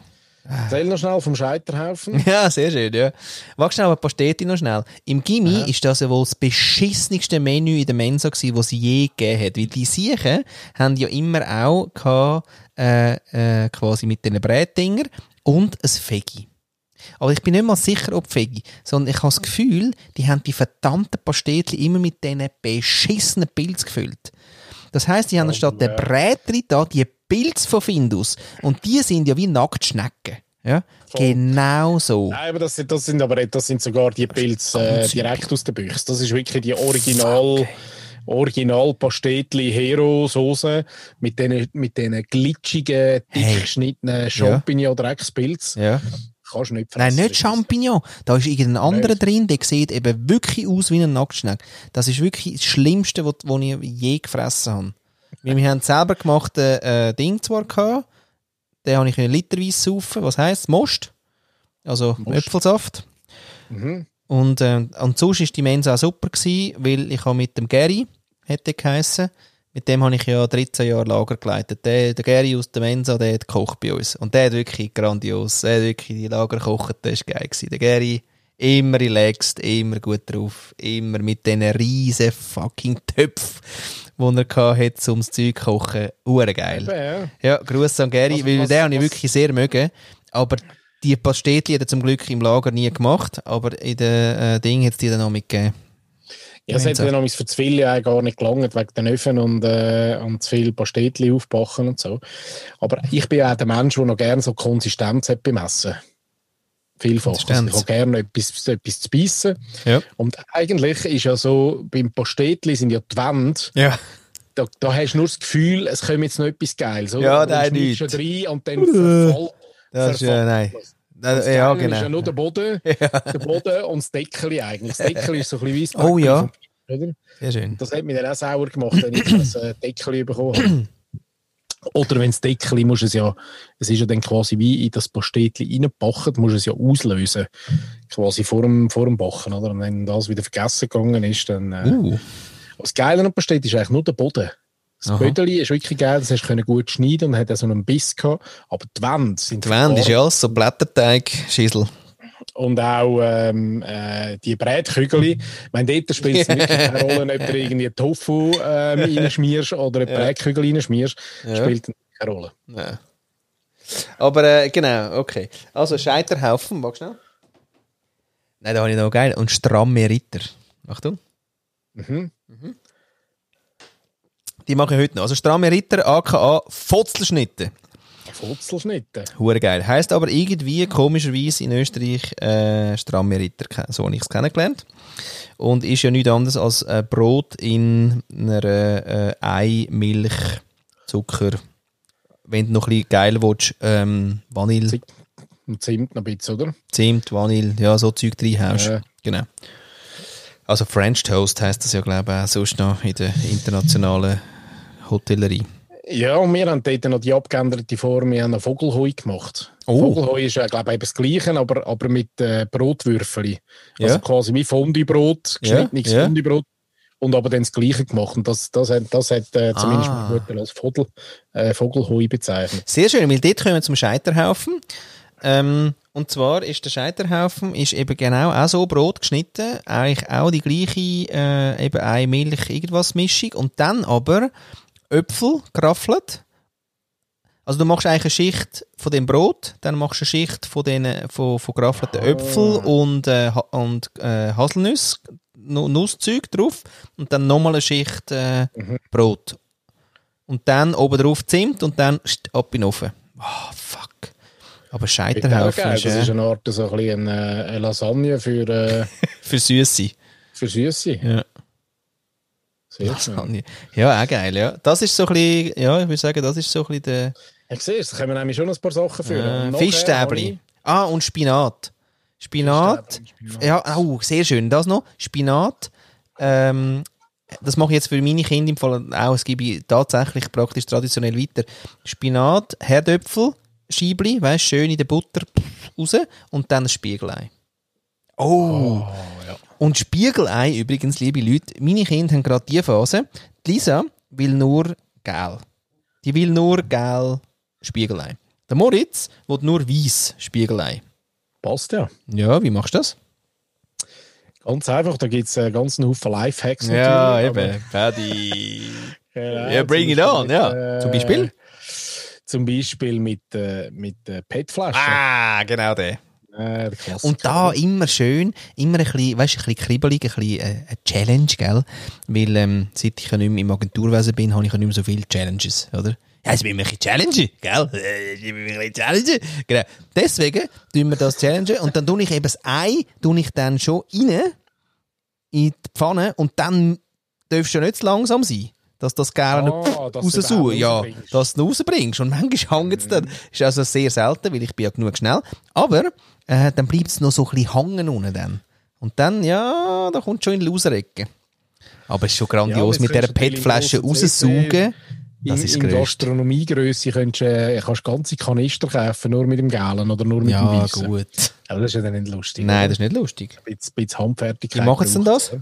Erzähl noch schnell vom Scheiterhaufen. Ja, sehr schön, ja. Wag schnell ein Pasteti noch schnell. Im Gimmi Aha. ist das ja wohl das beschissenste Menü in der Mensa gewesen, was es je gegeben hat. Weil die Siechen haben ja immer auch gehabt, äh, äh, quasi mit diesen Brätdinger und ein Fegi. Aber ich bin nicht mal sicher, ob Fegi, sondern ich habe das Gefühl, die haben die verdammten Pastetli immer mit diesen beschissenen Pilz gefüllt. Das heisst, die haben oh, anstatt ja. der Brätli da die Pilz von Findus. Und die sind ja wie Nacktschnecken. Ja, genau so. Nein, aber das, das, sind aber das sind sogar die Pilze äh, direkt aus der Büchse. Das ist wirklich die Original. Okay. Original Pastetli Hero Soße mit diesen mit den glitschigen, dick geschnittenen hey. Champignon ja. Dreckspilz. Ja. Kannst du nicht fressen. Nein, nicht Champignon. Da ist irgendein anderer drin, der sieht eben wirklich aus wie ein Nacktschneck. Das ist wirklich das Schlimmste, was ich je gefressen habe. Wir haben selber gemacht äh, Ding zwar gehabt, den habe ich in literweise saufen. Was heisst Most? Also Most. Äpfelsaft. Mhm. Und, äh, und sonst war die Mensa auch super, gewesen, weil ich habe mit dem Gary, hätte geheissen, mit dem habe ich ja 13 Jahre Lager geleitet. Der, der Gary aus der Mensa, der hat gekocht bei uns. Und der hat wirklich grandios, der hat wirklich die Lager gekocht, das war geil. Gewesen. Der Gary, immer relaxed, immer gut drauf, immer mit diesen riesen fucking Töpfen, die er hatte, um das Zeug zu kochen. Urgeil. Ja, ja Gruß an Gary, also, weil was, den habe ich wirklich sehr mögen. Aber die Pastetli hat er zum Glück im Lager nie gemacht, aber in den äh, Dingen hat es die dann noch mitgegeben. Ja, es hat dann noch für zu ja gar nicht gelangt, wegen den Öfen und, äh, und zu viel Pastetli aufbacken und so. Aber ich bin ja auch der Mensch, der noch gerne so Konsistenz hat beim Essen. Vielfach. Also ich habe gerne etwas, etwas zu beißen. Ja. Und eigentlich ist ja so, beim Pastetli sind ja die Wände. Ja. Da, da hast du nur das Gefühl, es kommt jetzt noch etwas Geiles. Oder? Ja, nein, nicht. schon rein und dann verfall, Das ist ja, nein. Das ja, genau. ist ja nur der Boden, ja. der Boden und das Deckel eigentlich. Das Deckel ist so ein bisschen wie Oh ja. Oder? Sehr schön. Das hat mich dann auch sauer gemacht, wenn ich das äh, Deckel bekommen habe. Oder wenn das Deckel, muss es ja, es ist ja dann quasi wie in das Pastetli reingebacken, muss es ja auslösen. Quasi vor dem, vor dem Bachen, oder? Und wenn das wieder vergessen gegangen ist, dann. Äh, uh. Was geil an Pastetli ist eigentlich nur der Boden. Das Bödeli ist wirklich geil, das hast du gut schneiden und hat so einen Biss gehabt. Aber die Wände sind. Die Wände ist ja so Blätterteig-Schissel. Und auch ähm, äh, die Brätkügel. Ich meine, dort spielt es wirklich keine Rolle, ob du irgendwie Tofu ähm, reinschmierst oder eine ja. Brätkügel reinschmierst. Ja. Spielt keine Rolle. Ja. Aber äh, genau, okay. Also Scheiterhaufen, magst du noch? Nein, da habe ich noch geil. Und stramme Ritter. Achtung. Mhm. Mhm. Die mache ich heute noch. Also stramme Ritter, aka Fotzelschnitte. Fotzelschnitte. Hure geil. Heißt aber irgendwie komischerweise in Österreich äh, stramme Ritter, so habe ich es kennengelernt. Und ist ja nichts anderes als äh, Brot in einer äh, Ei, Milch, Zucker. Wenn du noch ein bisschen geil willst, ähm, Vanille. Und Zimt noch ein bisschen, oder? Zimt, Vanille, ja, so Zeug reinhaust. Äh. Genau. Also French Toast heisst das ja, glaube ich, auch sonst noch in der internationalen Hotellerie. Ja, und wir haben dort noch die abgeänderte Form, wir haben einen Vogelhoi gemacht. Oh. Vogelhoi ist, äh, glaube ich, das Gleiche, aber, aber mit äh, Brotwürfeln. Also ja. quasi wie Fondue-Brot, geschnittenes ja, ja. Fondue-Brot. Und aber dann das Gleiche gemacht. Und das, das hat, das hat äh, zumindest ah. gut als Vogel, äh, Vogelhoi bezeichnet. Sehr schön, weil dort kommen wir zum Scheiterhaufen. Ähm, und zwar ist der Scheiterhaufen ist eben genau auch so Brot geschnitten, eigentlich auch die gleiche äh, eben eine Milch irgendwas Mischung und dann aber Äpfel geraffelt. Also du machst eigentlich eine Schicht von dem Brot, dann machst du eine Schicht von den von, von geraffelten oh. Äpfel und, äh, und äh, Haselnüsse, Nusszeug drauf und dann nochmal eine Schicht äh, mhm. Brot. Und dann oben drauf Zimt und dann ab in den Ofen. Oh, fuck. Aber Scheiterhaufen ist, Das äh, ist eine Art so ein bisschen eine, eine Lasagne für, äh, für Süße. für Süße. Ja. Schön. ja, auch geil, ja. Das ist so ein bisschen, ja, ich würde sagen, das ist so ein bisschen der Ich sehe es, da können wir nämlich schon ein paar Sachen für. äh, Fischstäbli. Ah, und Spinat. Spinat. Spinat. Ja, oh, sehr schön. Das noch. Spinat. Ähm, das mache ich jetzt für meine Kinder im Fall auch. Es gebe ich tatsächlich praktisch traditionell weiter. Spinat, Herdöpfel, Scheibli, weißt schön in der Butter raus und dann ein Spiegelei. Oh. Und Spiegelei, übrigens, liebe Leute, meine Kinder haben gerade die Phase. Die Lisa will nur gel. Die will nur gel Spiegelei. Der Moritz will nur weiß Spiegelei. Passt ja. Ja, wie machst du das? Ganz einfach, da gibt es einen ganzen Haufen Lifehacks. Ja, eben. Paddy. Genau, Ja, bring it on, Beispiel ja. mit, Zum Beispiel? Zum Beispiel mit, äh, mit äh, PET-Flaschen. Ah, genau der. Äh. Und da immer schön, immer ein bisschen, weißt, ein bisschen kribbelig, ein bisschen äh, eine Challenge, gell? Weil, ähm, seit ich ja nicht mehr im Agenturwesen bin, habe ich ja nicht mehr so viele Challenges, oder? Ja, es will mich ein bisschen challengen, gell? Ich mich ein bisschen challengen. Genau. Deswegen tun wir das challengen und dann tue ich eben das Ei, tue ich dann schon rein in die Pfanne und dann darfst du nicht zu langsam sein. Dass das gerne Ah, dass du raussuchen. Ja, rausbringst. dass du rausbringst. Und manchmal hängt es dann. Ist also sehr selten, weil ich bin ja genug schnell. Aber äh, dann bleibt es noch so ein bisschen hängen unten dann. Und dann, ja, da kommt schon in die Loserecke. Aber es ist schon grandios, Ja, mit dieser du PET-Flasche raussaugen. Das in, ist in. Gastronomiegröße könntest du äh, kannst ganze Kanister kaufen, nur mit dem Gelen oder nur mit dem Ja, Weissen. gut. Aber das ist ja dann nicht lustig. Nein, oder? das ist nicht lustig. ein bisschen, bisschen Handfertigkeit. Wie machen sie denn das? ja.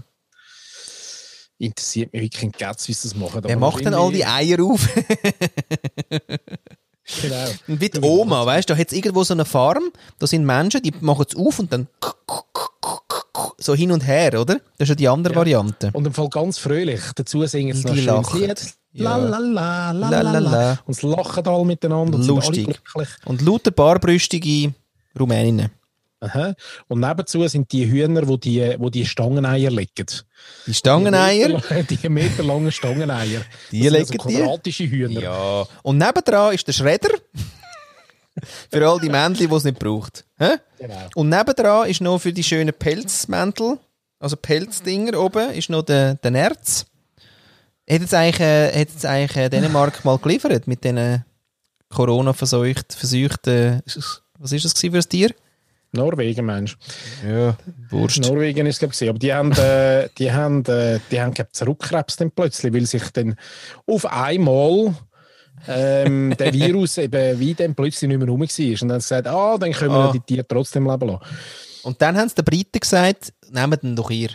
Interessiert mich wirklich ein Gätz, wie sie das machen. Wer macht denn all die Eier auf? Genau. Und wie die Oma, weißt du, da hat es irgendwo so eine Farm, da sind Menschen, die machen es auf und dann so hin und her, oder? Das ist ja die andere Variante. Und im Fall ganz fröhlich. Dazu singen sie noch schönes. Lied. Ja. La, la, la. Und sie lachen alle miteinander. und Lustig. glücklich. Und lauter barbrüstige Rumäninnen. Aha. Und nebenzu sind die Hühner, wo die, wo die Stangeneier legen. Die Stangeneier. Die, die meterlangen Stangeneier. Die das legen sind die? also quadratische Hühner. Ja. Und nebendran ist der Schredder. für all die Männchen, die es nicht braucht. Hä? Genau. Und nebendran ist noch für die schönen Pelzmäntel, also Pelzdinger oben, ist noch der, der Nerz. Hat jetzt eigentlich, äh, jetzt eigentlich äh, Dänemark mal geliefert mit diesen Corona-verseuchten, verseuchten, was ist das für ein Tier? Norwegen, Mensch. Ja, Wurst. Norwegen ist es, glaube ich. Aber die haben, äh, die haben, äh, die haben glaub, zurückkrebs dann plötzlich, weil sich dann auf einmal ähm, der Virus eben wie dann plötzlich nicht mehr rum war. Und dann haben sie gesagt, ah, dann können wir Ah. die Tiere trotzdem leben lassen. Und dann haben sie den Briten gesagt, nehmt den doch ihr.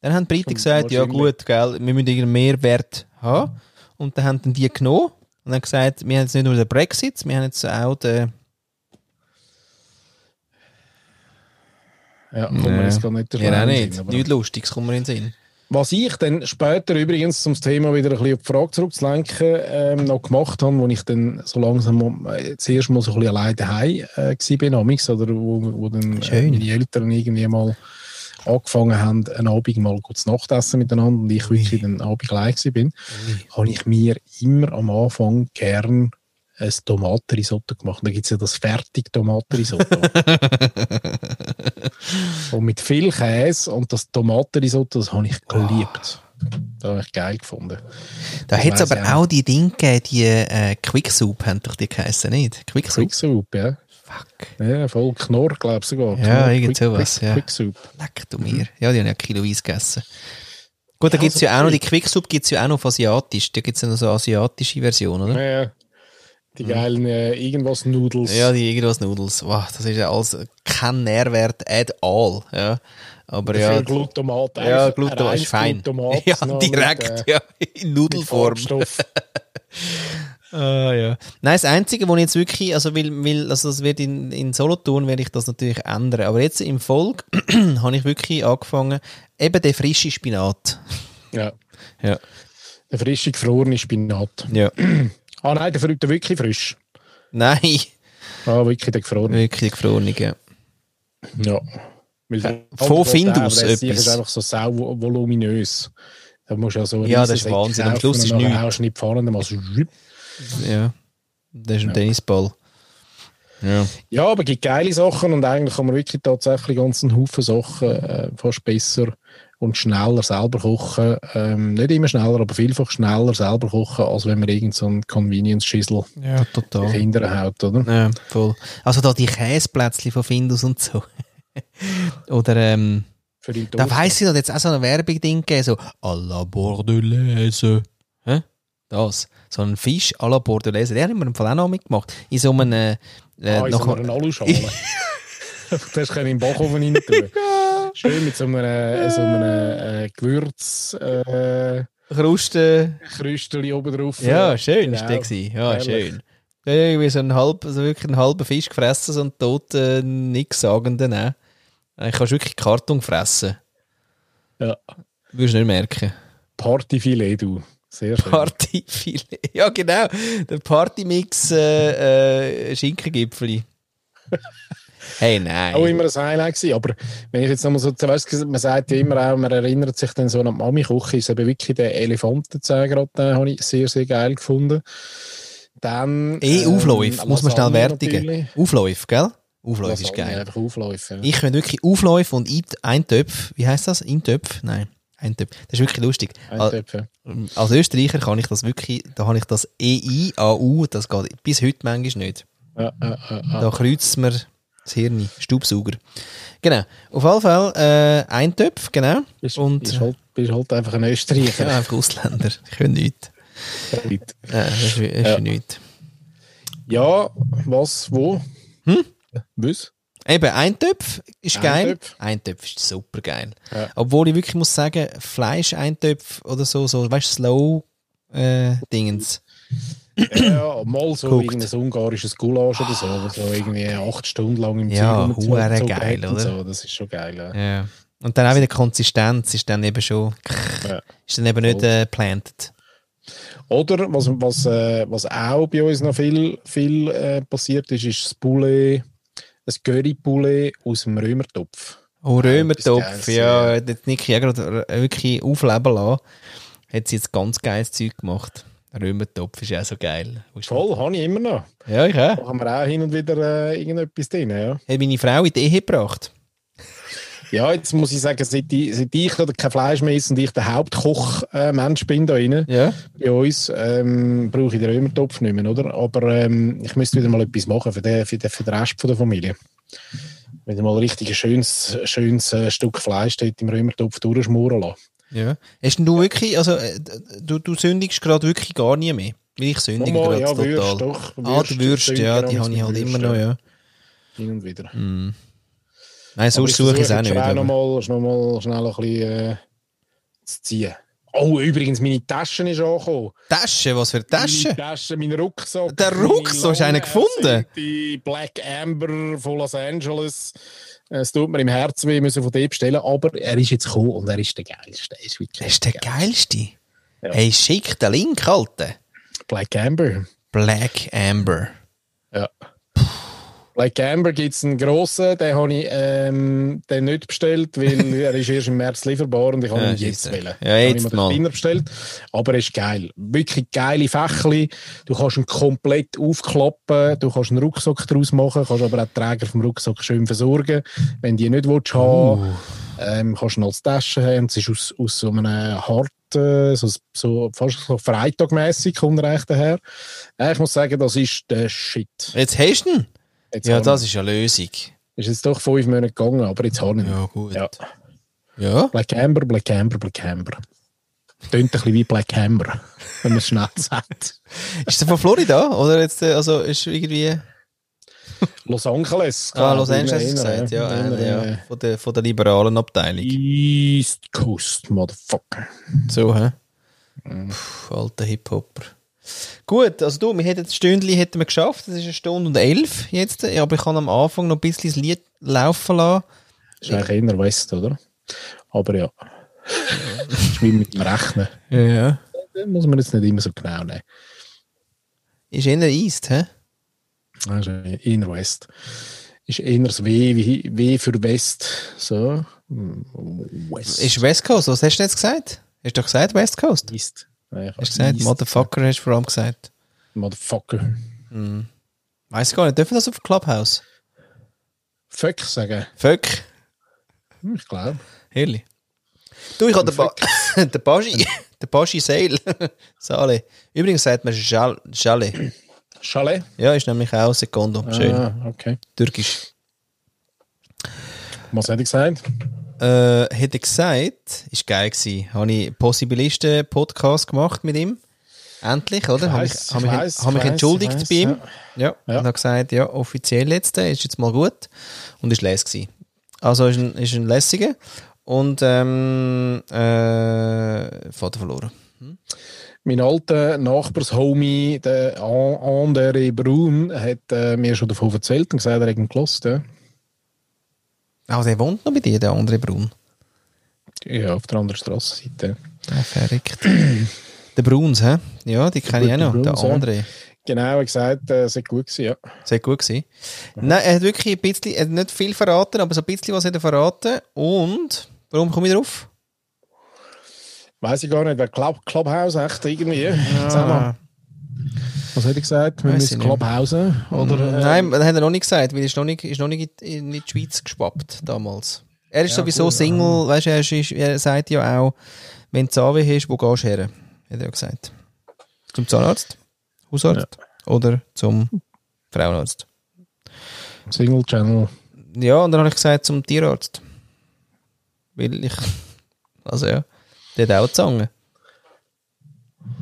Dann haben die Briten gesagt, ja gut, gell, wir müssen irgendeinen Mehrwert haben. Und dann haben dann die genommen und haben gesagt, wir haben jetzt nicht nur den Brexit, wir haben jetzt auch den... Ja, kommt mir jetzt gar nicht der Ja, nicht. Sinn, Nichts Lustiges kommt mir in den Sinn. Was ich dann später übrigens, zum Thema wieder ein bisschen auf die Frage zurückzulenken, ähm, noch gemacht habe, wo ich dann so langsam äh, zuerst mal so ein bisschen allein daheim äh, gsi bin, amix, oder wo, wo dann äh, meine Eltern irgendwie mal angefangen haben, einen Abend mal gut zu Nachtessen miteinander und ich wirklich den Abend allein gsi bin, habe ich mir immer am Anfang gern ein Tomatenrisotto gemacht. Da gibt es ja das fertig Tomatenrisotto. und mit viel Käse und das Tomatenrisotto, das habe ich geliebt. Das habe ich geil gefunden. Da hat es aber ich auch die Dinge gegeben, die äh, Quick Soup haben doch die geheißen, nicht? Quick Soup? Quick Soup, ja. Fuck. Ja, voll Knorr, glaube ich sogar. Ja, irgend sowas, Quick, ja. Quick Soup. Leck du mir. Ja, die haben ja kiloweise gegessen. Gut, da Ja, gibt es so ja auch noch, die viel. Quick Soup gibt es ja auch noch auf Asiatisch. Da gibt es ja noch so eine asiatische Version, oder? Ja, ja. Die geilen äh, irgendwas Nudels. Ja, die irgendwas Nudels. Wow, das ist ja alles kein Nährwert at all. Ja. Aber ja, Glutamat. ja, Glutamat ist fein. Glutamat ja, direkt, Mit, äh, ja, in Nudelform. Ah, ja. Nein, das Einzige, wo ich jetzt wirklich, also will, will also das wird in, in Solothurn, werde ich das natürlich ändern. Aber jetzt im Volk habe ich wirklich angefangen, eben der frische Spinat. ja. Ja. Der frische, gefrorene Spinat. Ja. Ah nein, der, fr- der wirklich frisch. Nein, Ah, wirklich der gefrorene. wirklich gefroren. Ja. Ja. Weil der Wo andere findest der- du's der Sieg etwas? ist einfach so sau vo- voluminös. Da musst du ja so Ja, das ist Wahnsinn. Am Schluss ist nichts. nicht dann machst du ja. Das ist ein Tennisball. Ja. Ja, aber es gibt geile Sachen und eigentlich kann man wirklich tatsächlich ganz einen Haufen Sachen äh, fast besser und schneller selber kochen. Ähm, nicht immer schneller, aber vielfach schneller selber kochen, als wenn man irgend so einen Convenience-Schissel Ja, total. Kinder haut, oder? Ja, voll. Also da die Käseplätzchen von Findus und so. Oder, ähm, Für die da weiss ich, da jetzt auch so ein Werbeding gegeben, so à la Bordelaise. Hä? Das. So ein Fisch à la Bordelaise. Der hat mir im Fall auch noch mitgemacht. In so einem, äh, Ah, in so nachher- einer Aluschale. das kannst du in den Backofen rein tun. Schön mit so einem, äh, so einem äh, Gewürz äh, Kruste. Krüsteli oben drauf. Ja, schön Genau. ist der gewesen. Ja, Herrlich. schön. Ja, Irgendwie so ein halb, also wirklich einen halben Fisch gefressen, so einen toten, nichts sagenden. Ne? Eigentlich kannst du wirklich Karton fressen. Ja. Würdest du nicht merken. Partyfilet, du. Sehr schön. Partyfilet. Ja, genau. Der Partymix äh, äh, Schinkengipfeli. hey, nein. auch immer ein Highlight gewesen. Aber wenn ich jetzt nochmal so, weißt, man sagt ja immer auch, man erinnert sich dann so an die Mami-Küche, ist eben wirklich der Elefantenzähne den habe ich sehr, sehr geil gefunden. Dann... eh, ähm, Aufläufe, muss man schnell wertigen. natürlich. Aufläufe, gell? Aufläufe ist geil. Einfach Aufläufe. Ja. Ich könnte wirklich Aufläufe und Ein- Eintöpf, wie heißt das? Eintöpf? Nein, Eintöpf. Das ist wirklich lustig. Eintöpfe. Als Österreicher kann ich das wirklich, da habe ich das EI-AU, das geht bis heute manchmal nicht. Ja, ja, ja. Da kreuzt mir das Hirn, Staubsauger. Genau, auf jeden Fall äh, Eintöpf, genau. Bist, und bist, halt, bist halt einfach ein Österreicher. ja, einfach Ausländer, ich kann nichts. Ja, das ist, ist Ja. nichts. Ja, was, wo? Hm? Was? Eben, Eintöpf ist geil. Eintöpf. Eintöpf ist super geil. Ja. Obwohl ich wirklich muss sagen, Fleisch-Eintöpf oder so, so weißt du, Slow äh. Ja, mal so Guckt. irgendein ungarisches Gulasch oder so, wo so irgendwie acht Stunden lang im Ja, hure geil, oder? So. Das ist schon geil. Ja. Ja. Und dann auch wieder Konsistenz ist dann eben schon, Ja. ist dann eben nicht äh, planted. Oder was, was, äh, was auch bei uns noch viel, viel äh, passiert ist, ist das Poulet, das Curry-Poulet aus dem Römertopf. Oh, Römertopf, Geiles, ja, das Niki ja gerade äh, wirklich aufleben lassen. Hat sie jetzt ganz geiles Zeug gemacht. Römertopf ist ja auch so geil. Voll, habe ich immer noch. Ja, ich auch. Da haben wir auch hin und wieder äh, irgendetwas drin. Ja. Hat meine Frau in die Ehe gebracht. ja, jetzt muss ich sagen, seit ich, seit ich da kein Fleisch mehr esse und ich der Hauptkoch-Mensch bin da drin, Ja. bei uns, ähm, brauche ich den Römertopf nicht mehr, oder? Aber ähm, ich müsste wieder mal etwas machen für den, für den, für den Rest von der Familie. Wieder mal richtig ein schönes, schönes äh, Stück Fleisch dort im Römertopf durchschmoren lassen. Ja. Hast denn du wirklich, also äh, du, du sündigst gerade wirklich gar nie mehr? Weil ich sündige gerade ja, total. Würst, doch. ah, die Würste, ja, die habe ich halt Würst, immer noch, ja. Hin und wieder. Nein, Aber sonst suche ich es auch nicht. noch aber- mal, noch mal schnell ein bisschen äh, zu ziehen. Oh, übrigens, meine Tasche ist angekommen. Tasche, was für Meine Tasche? Tasche, mein Rucksack. Der Rucksack, hast du einen gefunden? Die Black Amber von Los Angeles. Es tut mir im Herzen weh, müssen von dem bestellen, aber er ist jetzt gekommen und er ist der geilste. Er ist Das ist der geilste. Ja. Hey, schick den Link, Alter. Black Amber. Black Amber. Ja. Black Amber gibt es einen grossen, den habe ich ähm, den nicht bestellt, weil er ist erst im März lieferbar und ich habe Ja, ihn jetzt wählen. Ja, jetzt habe mal. ich den bestellt, aber er ist geil. Wirklich geile Fächli. Du kannst ihn komplett aufklappen, du kannst einen Rucksack daraus machen, kannst aber auch den Träger vom Rucksack schön versorgen. Wenn du ihn nicht willst, haben ähm, kannst du ihn als Tasche haben. Es ist aus, aus so einem harten, so, so, fast so freitagmässig kommt er eigentlich daher. Äh, ich muss sagen, das ist der Shit. Jetzt hast du ihn? Jetzt Ja, das ist eine Lösung. ist jetzt doch fünf Monate gegangen, aber jetzt habe ich. Ja, gut. Ja. Ja? Black Amber, Black Amber, Black Amber. Tönt ein bisschen wie Black Amber, wenn man es schnell sagt. Ist der von Florida? Oder jetzt, äh, also ist irgendwie. Los Angeles. Ah, Los Angeles gesagt, ja. eher, äh, ja. äh, Von, der, von der liberalen Abteilung. East Coast, Motherfucker. So, hä? Mhm. Puh, alter Hip-Hopper. Gut, also du, wir hätten das Stündchen hätten wir geschafft. Das ist eine Stunde und elf jetzt. Aber ich kann am Anfang noch ein bisschen das Lied laufen lassen. Das ist eigentlich eher West, oder? Aber ja. Das ist wie mit dem Rechnen. Ja, ja. Das muss man jetzt nicht immer so genau nehmen. Ist eher East, hä? Das ist eher West. Ist eher das W, wie, w für West. So. West. Ist West Coast, was hast du jetzt gesagt? Hast du doch gesagt West Coast? East. Ich Hast du gesagt, Motherfucker hast du vor allem gesagt. Motherfucker. Weißt Weiß ich gar nicht, dürfen das auf Clubhouse? Fuck sagen. Fuck. Ich glaube. Herrlich. Du, ich habe den, ba den Baschi, den Baschi Sale. Sale. Übrigens sagt man Schale. Chalet? Ja, ist nämlich auch Sekondo. Schön. Ah, okay. Türkisch. Was hätte ich gesagt? Äh, hätte gesagt, ist geil gewesen. Habe ich Possibilisten Podcast gemacht mit ihm. Endlich, oder? Habe mich, ich mich, weiss, habe mich ich weiss, entschuldigt weiss, bei ihm. Ja. Ja. Und habe gesagt, ja, offiziell jetzt, äh, ist jetzt mal gut. Und ist les gewesen. Also ist ein, ist ein lässiger. Und, ähm, äh, Vater verloren. Mein alter Nachbarshomie, der An- Andere Brun, hat äh, mir schon davon erzählt und gesagt, er hat ihn gelost. Ja. Ah, der wohnt noch bei dir, der andere Brun. ja, auf der anderen Strassenseite. Der verrückt. der Bruns, hä? Ja, die kenne ich auch noch. Der Bruns, ja. andere. Genau, er hat gesagt, äh, hat gut gewesen, ja. Sehr gut gewesen. Nein, er hat wirklich ein bisschen, er hat nicht viel verraten, aber so ein bisschen was hat er verraten. Und, warum komme ich drauf? Weiß ich gar nicht, wer Club, Clubhouse echt irgendwie. Mal, was hat er gesagt? Wir müssen ich. Clubhausen? Oder, äh, Nein, das hat er noch nicht gesagt, weil er ist noch nicht, ist noch nicht in die Schweiz geschwappt damals. Er ist Ja, sowieso gut, Single, weißt du, er, ist, er sagt ja auch, wenn du Zahnweh hast, wo gehst du her? Hat er ja gesagt. Zum Zahnarzt, Hausarzt oder zum Frauenarzt. Single Channel. Ja, und dann habe ich gesagt zum Tierarzt. Weil ich, also ja, der hat auch Zange.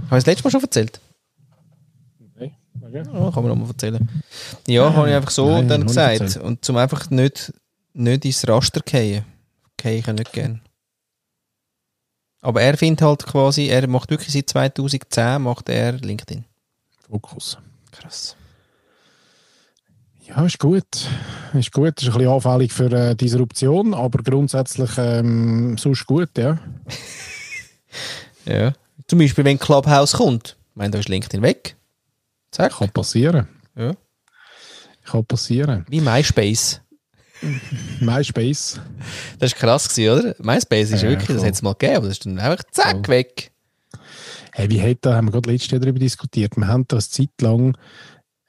Habe ich das letzte Mal schon erzählt? Ja, kann man nochmal erzählen. Ja, habe ich einfach so Nein, dann gesagt. Und zum einfach nicht, nicht ins Raster fallen. Gehe ich nicht gern. Aber er findet halt quasi, er macht wirklich seit 2010 macht er LinkedIn. Fokus. Krass. Ja, ist gut. Ist gut. Ist ein bisschen anfällig für äh, Disruption, aber grundsätzlich ähm, sonst gut, ja. Ja. Zum Beispiel, wenn Clubhouse kommt. Ich meine, da ist LinkedIn weg. Zack. Kann passieren. Ja. Kann passieren. Wie MySpace. MySpace. Das war krass, gewesen, oder? MySpace ist Ja, wirklich, das hat es mal gegeben, aber das ist dann einfach zack, Voll. weg. Hey, wie hat da, haben wir gerade letztes Jahr darüber diskutiert. Wir haben das Zeit lang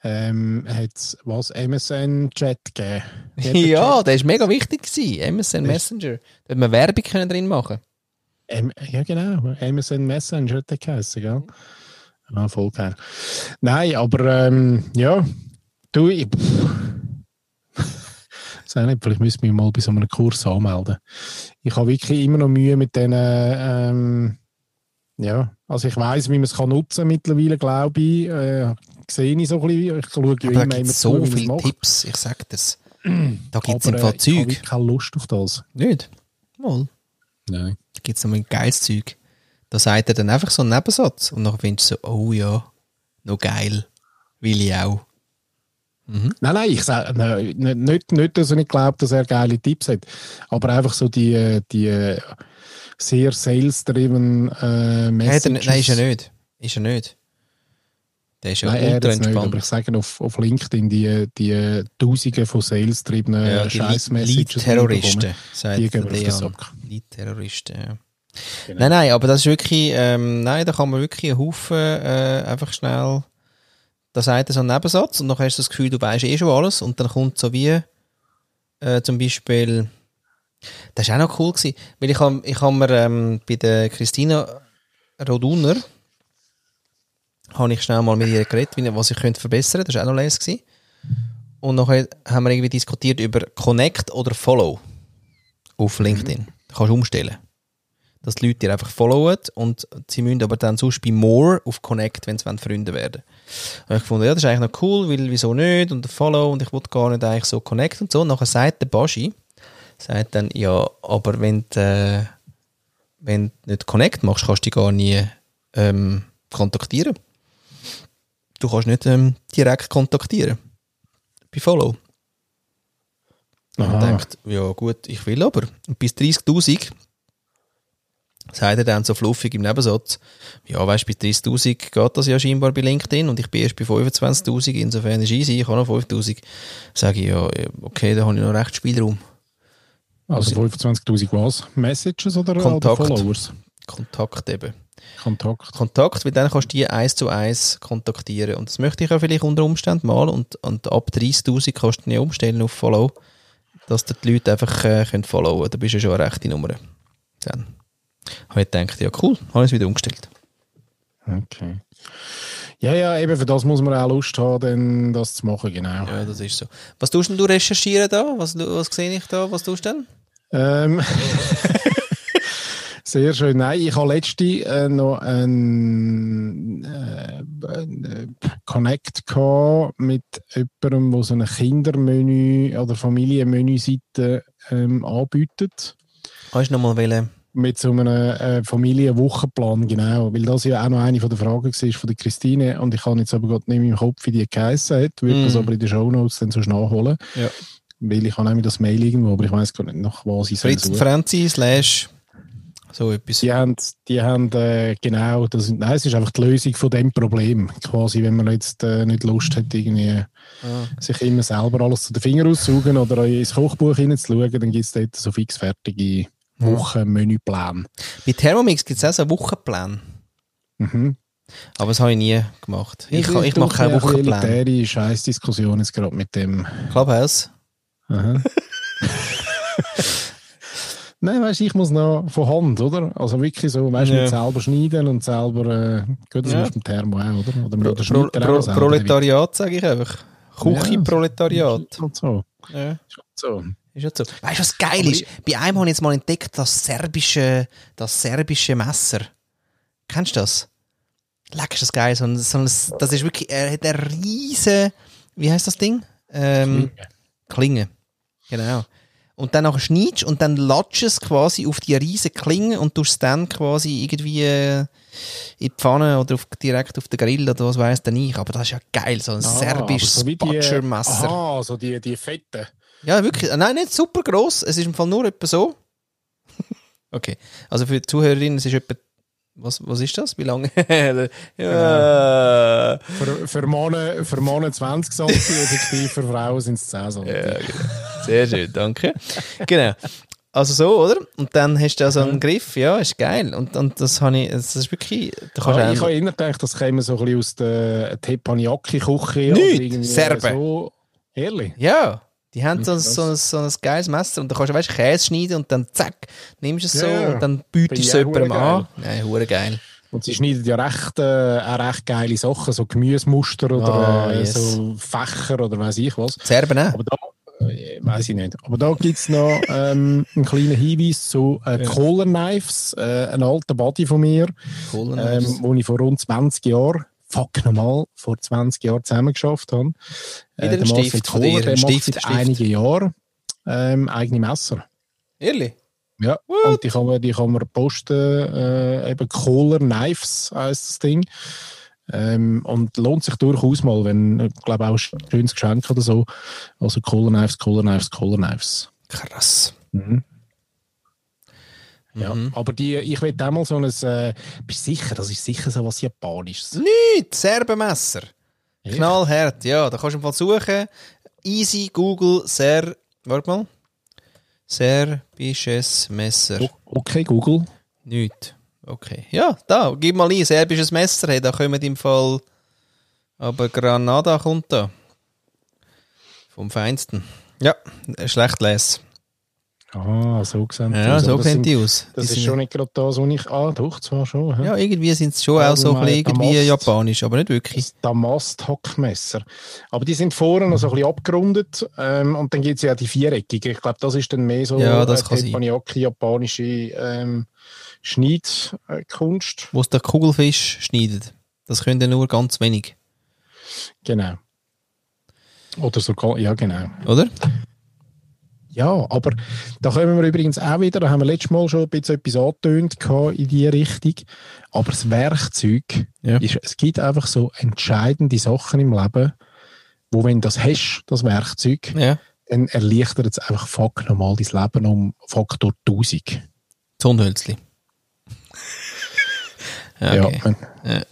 ähm, hat's was MSN-Chat gegeben. Hat Ja, Chat- der ist mega wichtig gewesen. MSN Messenger. Da hat man Werbung können drin machen M ja, genau. MSN Messenger hat der geheißen, gell? Voll geil. Nein, aber ähm, ja, du, ich. Sag nicht, vielleicht müssen wir mal bei so einem Kurs anmelden. Ich habe wirklich immer noch Mühe mit diesen. Ähm, ja, also ich weiß, wie man es kann nutzen mittlerweile, glaube ich. Äh, sehe ich so ein bisschen. Ich schaue ja immer, immer zu, so es viele. Tipps, ich sag das. Da gibt es Aber im Fall äh, ich habe Zeug. keine Lust auf das. Nicht? Mal. Nein. Da gibt es noch ein geiles Zeug. Da sagt er dann einfach so einen Nebensatz und dann findest du so, oh ja, noch geil. Will ich auch. Nein, nein, ich sage nein, nicht, nicht, dass ich nicht glaube, dass er geile Tipps hat, aber einfach so die, äh, die äh, sehr sales-driven äh, Messages. nein, ist er nicht. Ist er nicht. Der ist ja Nein, er ultra jetzt nicht, aber entspannt. ich sage auf, auf LinkedIn die, die Tausende von sales-driven Ja, äh, die Scheiß-Messages. Lead-Terroristen, sagt Die mir auf den. Sack. Lead-Terroristen, ja. Genau. Nein, nein, aber das ist wirklich, ähm, nein, da kann man wirklich einen Haufen äh, einfach schnell, da sagt er so einen Nebensatz und dann hast du das Gefühl, du weißt eh schon alles und dann kommt so wie, äh, zum Beispiel, das war auch noch cool gewesen, weil ich habe ich hab mir ähm, bei der Christina Roduner, habe ich schnell mal mit ihr geredet, wie- was ich könnte verbessern, das war auch noch les gewesen. Und nachher haben wir irgendwie diskutiert über Connect oder Follow auf LinkedIn. Da kannst du umstellen dass die Leute dir einfach followen und sie müssen aber dann sonst bei More auf Connect, wenn sie wollen, Freunde werden. Und ich gefunden, ja, das ist eigentlich noch cool, weil wieso nicht und Follow und ich wollte gar nicht eigentlich so Connect und so. Und nachher sagt der Baschi, sagt dann, ja, aber wenn du, äh, wenn du nicht Connect machst, kannst du dich gar nie ähm, kontaktieren. Du kannst nicht ähm, direkt kontaktieren. Bei Follow. Und Aha. denkt, ja gut, ich will aber. Und bis 30.000 sagt er dann so fluffig im Nebensatz, ja weißt bis 30.000 geht das ja scheinbar bei LinkedIn und ich bin erst bei 25.000, insofern ist easy, ich habe noch 5.000. Sage ich, ja, okay, da habe ich noch recht Spielraum. Also 25.000 was? Messages oder, oder Kontakt. Followers? Kontakt eben. Kontakt. Kontakt, weil dann kannst du die eins zu eins kontaktieren. Und das möchte ich auch vielleicht unter Umständen mal. Und, und ab 30.000 kannst du ja umstellen auf Follow, dass die Leute einfach äh, können followen Da bist du ja schon eine rechte Nummer. Dann habe ich gedacht, ja cool, habe ich es wieder umgestellt. Okay. Ja, ja, eben für das muss man auch Lust haben, dann das zu machen, genau. Ja, das ist so. Was tust denn du recherchieren da? Was, was sehe ich da? Was tust du denn? Ähm, sehr schön. Nein, ich habe letzte äh, noch einen äh, äh, Connect gehabt mit jemandem, der so eine Kindermenü oder Familienmenü-Seite ähm, anbietet. Hast du noch mal wählen? Mit so einem äh, Familienwochenplan, genau. Weil das ja auch noch eine von der Fragen war von der Christine. Und ich kann jetzt aber gerade nicht mehr im Kopf, wie die geheißen hat. Würde Mm. das aber in den Shownotes dann so nachholen. Ja. Weil ich habe nämlich das Mail irgendwo, aber ich weiß gar nicht, nach was ich Fritz und. Franzi slash so etwas. Die haben, die haben äh, genau, das, nein, es ist einfach die Lösung von dem Problem. Quasi, wenn man jetzt äh, nicht Lust hat, irgendwie Ah. sich immer selber alles zu den Fingern auszusaugen oder ins Kochbuch hineinzuschauen, dann gibt es dort so fixfertige Wochenmenüpläne. Bei Thermomix gibt es auch so Wochenpläne. Mhm. Aber das habe ich nie gemacht. Ich, Ja, ich du, mache keine ja, ein bisschen Wochenpläne. elitäre Scheißdiskussion jetzt gerade mit dem. Clubhouse. Aha. Nein, weißt du, ich muss noch von Hand, oder? Also wirklich so, weißt du, Ja. selber schneiden und selber, äh, gut, das Ja. ist mit dem Thermo auch, oder? Oder mit Pro, der Pro, Pro. Proletariat, sage ich einfach. Küche-Proletariat. Und so. Ja, so. Ist ja so. Weißt du, was geil Aber ist? Bei einem habe ich jetzt mal entdeckt, das serbische, das serbische Messer. Kennst du das? Leck, ist das geil. So ein, so ein, das ist wirklich, er hat eine riesen, wie heißt das Ding? Ähm, Klinge. Genau. Und dann nachher schneidest du und dann latschst es quasi auf die riesen Klinge und tust es dann quasi irgendwie äh, in die Pfanne oder auf, direkt auf den Grill oder was weiß denn ich. Aber das ist ja geil, so ein serbisches Ah, so wie die- Butchermesser. Aha, so die, die Fette. Ja, wirklich. Nein, nicht super gross. Es ist im Fall nur etwa so. okay. Also für die Zuhörerinnen, es ist etwa. Was, was ist das? Wie lange? ja. Für, für, Männer, für Männer 20 cm, effektiv für Frauen sind es 10 cm. Ja, genau. Sehr schön, danke. genau. Also so, oder? Und dann hast du da so einen Griff, ja, ist geil. Und, und das habe ich, das ist wirklich, da kannst du ich habe immer gedacht, das käme so ein bisschen aus der Teppanyaki-Küche. Nicht, Serben. So. Ehrlich? Ja, die haben so, ein- so, ein- so ein geiles Messer und da kannst du, weißt, Käse schneiden und dann zack, nimmst du es so Ja, ja. und dann bietest du es jemandem an. Nein, hure geil. Und sie schneiden ja recht, äh, auch recht geile Sachen, so Gemüsemuster oder äh, yes. so Fächer oder weiß ich was. Die Serben auch. Aber da, äh, weiß ich nicht. Aber da gibt es noch ähm, einen kleinen Hinweis zu äh, Kohler Knives, äh, ein alter Buddy von mir, ähm, wo ich vor rund 20 Jahren, fuck nochmal, vor 20 Jahren zusammen geschafft habe. Ein der Marcel Stift Kohler, der Stift, macht seit Stift. einigen Jahren ähm, eigene Messer. Ehrlich? Ja, und die kann man, die kann man posten, äh, eben Kohler Knives heisst das Ding. Ähm, und lohnt sich durchaus mal, wenn, ich glaube auch ein schönes Geschenk oder so. Also Kohler Knives, Kohler Knives, Kohler Knives. Krass. Mhm. Ja, Mhm. aber die, ich will mal so ein, äh, bist du sicher, das ist sicher so was Japanisches. Nicht, Serbenmesser. Echt? Knallhart, ja. Da kannst du im Fall suchen. Easy, Google, Ser... Warte mal. Serbisches Messer. O- Okay, Google. Nicht. Okay. Ja, da, gib mal ein, serbisches Messer. Hey, da kommen im Fall. Aber Granada kommt da. Vom Feinsten. Ja, schlecht lesen. Ah, so gesehen. Ja, so kennt die aus. Das Die ist schon nicht gerade das, was ich. Ah, doch, zwar schon. hä? Ja, irgendwie sind sie schon auch so ein bisschen irgendwie Damast. japanisch, aber nicht wirklich. Das Damast-Hackmesser. Aber die sind vorne noch so ein bisschen abgerundet. Ähm, und dann gibt es ja auch die viereckigen. Ich glaube, das ist dann mehr so Ja, das sein. Teppanyaki, japanische ähm, Schneidkunst. Wo es der Kugelfisch schneidet. Das können ja nur ganz wenig, Genau. Oder sogar, ja, genau. oder? Ja, aber da kommen wir übrigens auch wieder, da haben wir letztes Mal schon ein bisschen etwas angetönt in diese Richtung. Aber das Werkzeug, Ja. ist, es gibt einfach so entscheidende Sachen im Leben, wo wenn du das hast, das Werkzeug, Ja. dann erleichtert es einfach fuck nochmal dein Leben um Faktor 1000. Zonhölzli. ja, okay. wenn- Ja.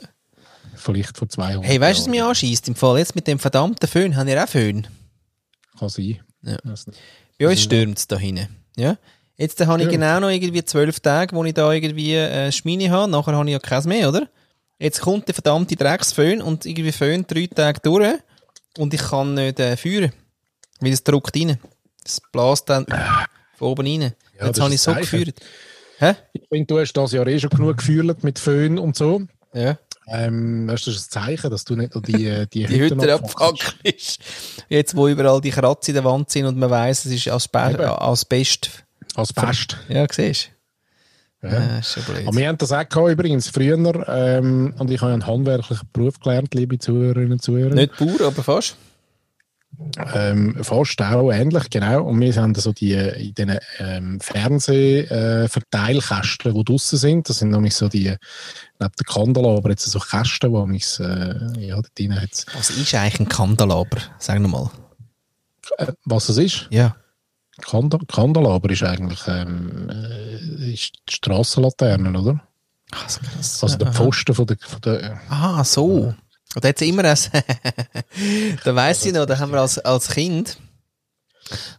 Vielleicht vor 200 Hey, weißt du, was mich anschießt? Im Fall jetzt mit dem verdammten Föhn, haben ihr auch Föhn? Kann sein. Ja. Nicht. Bei uns stürmt es da hinten. Ja? Jetzt habe ich Ja. genau noch irgendwie zwölf Tage, wo ich da irgendwie äh, Schmine habe. Nachher habe ich ja keins mehr, oder? Jetzt kommt der verdammte Drecksföhn und irgendwie Föhn drei Tage durch und ich kann nicht äh, führen. Weil es drückt rein. Es bläst dann von oben rein. Ja, Jetzt habe ich so Zeichen. geführt. Hä? Ich finde, du hast das Jahr eh schon genug gefühlt mit Föhn und so. Ja. Ähm, das ist ein Zeichen, dass du nicht noch die, äh, die, Die Hütte ist. Jetzt, wo überall die Kratzer in der Wand sind und man weiss, es ist Eben. Asbest. Als Pest. Ja, siehst du? Ja. Ja, ist schon blöd. Aber wir haben das auch gehabt, übrigens früher. Ähm, und ich habe einen handwerklichen Beruf gelernt, liebe Zuhörerinnen und Zuhörer. Nicht Bauer, aber fast. Ähm, fast auch ähnlich, genau. Und wir haben so die äh, in diesen ähm, Fernsehverteilkästen, die draussen sind. Das sind nämlich so die, neben der Kandelaber, jetzt so Kästen, wo mich, äh, ja, da drin hat's. Was ist eigentlich ein Kandelaber? Sag nochmal. Äh, was es ist? Ja. Kanda Kandelaber ist eigentlich ähm, äh, ist die Strassenlaterne, oder? Ach, so krass. Also der Aha. Pfosten von der, von der Ah, so. Und da hat's immer ein, da weiss ich noch, da haben wir als, als Kind,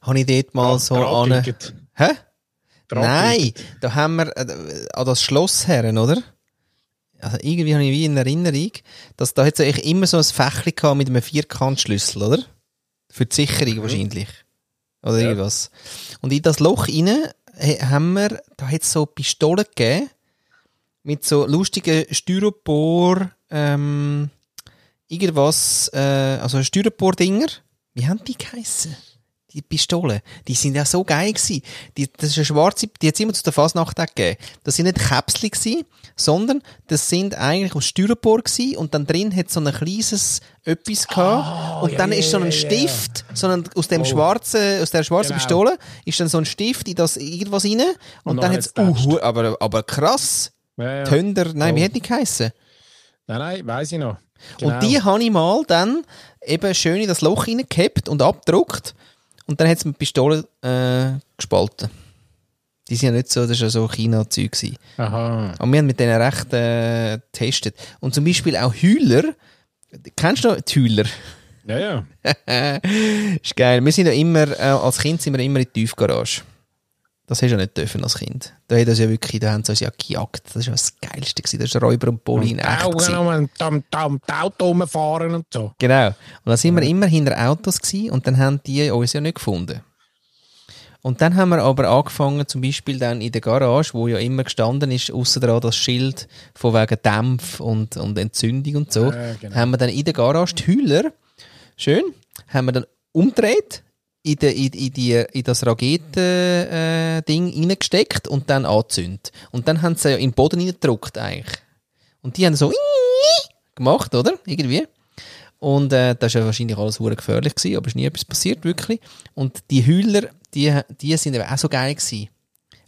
habe ich dort mal so an, hä? Nein, da haben wir äh, an das Schloss herren, oder? Also irgendwie habe ich wie in Erinnerung, dass da hat's eigentlich immer so ein Fächli gehabt mit einem Vierkantschlüssel, oder? Für die Sicherung wahrscheinlich. Oder Ja. irgendwas. Und in das Loch rein haben wir, da hat's so Pistolen gegeben, mit so lustigen Styropor, ähm, irgendwas, äh, also Styropor-Dinger. Wie haben die geheissen? Die Pistolen. Die sind ja so geil gewesen. Die, das ist eine schwarze, die hat immer zu der Fasnacht gegeben. Das sind nicht Käpsli gewesen, sondern das sind eigentlich aus Styropor gewesen und dann drin hat so ein kleines etwas gehabt. und ja, dann ist so ein ja, Stift, so ein, aus dem Oh. schwarzen, aus der schwarzen Genau. Pistole, ist dann so ein Stift in das irgendwas rein und, Und dann hat's, hat's uh, aber, aber krass. Ja, ja. Tönder, nein, Oh. wie hat die geheissen? Nein, nein, weiss ich noch. Genau. Und die habe ich mal dann eben schön in das Loch reingehabt und abgedruckt. Und dann hat es mit Pistole äh, gespalten. Die sind ja nicht so, das war ja so China-Zeug. Aha. Aber wir haben mit denen recht äh, getestet. Und zum Beispiel auch Hühler. Kennst du noch die Hühler? Ja, ja. ist geil. Wir sind ja immer, äh, als Kind sind wir immer in die Tiefgarage. Das hast du ja nicht dürfen als Kind. Da hat das ja wirklich, da haben sie uns ja gejagt. Das war das Geilste gewesen. Das war Räuber und Poli in echt. Dem, dem Auto rumfahren und so. Genau. Und dann sind wir immer hinter Autos gewesen und dann haben die uns ja nicht gefunden. Und dann haben wir aber angefangen, zum Beispiel dann in der Garage, wo ja immer gestanden ist, außer dran das Schild von wegen Dämpf und, und Entzündung und so, Ja, genau. haben wir dann in der Garage die Hühler, schön, haben wir dann umgedreht, in, de, in, in, die, in das Raketen-Ding äh, reingesteckt und dann angezündet. Und dann haben sie ja in den Boden reingedrückt eigentlich. Und die haben so gemacht, oder? Irgendwie. Und äh, das war ja wahrscheinlich alles hure gefährlich, gewesen, aber es ist nie etwas passiert, wirklich. Und die Hühler, die, die sind auch so geil gewesen.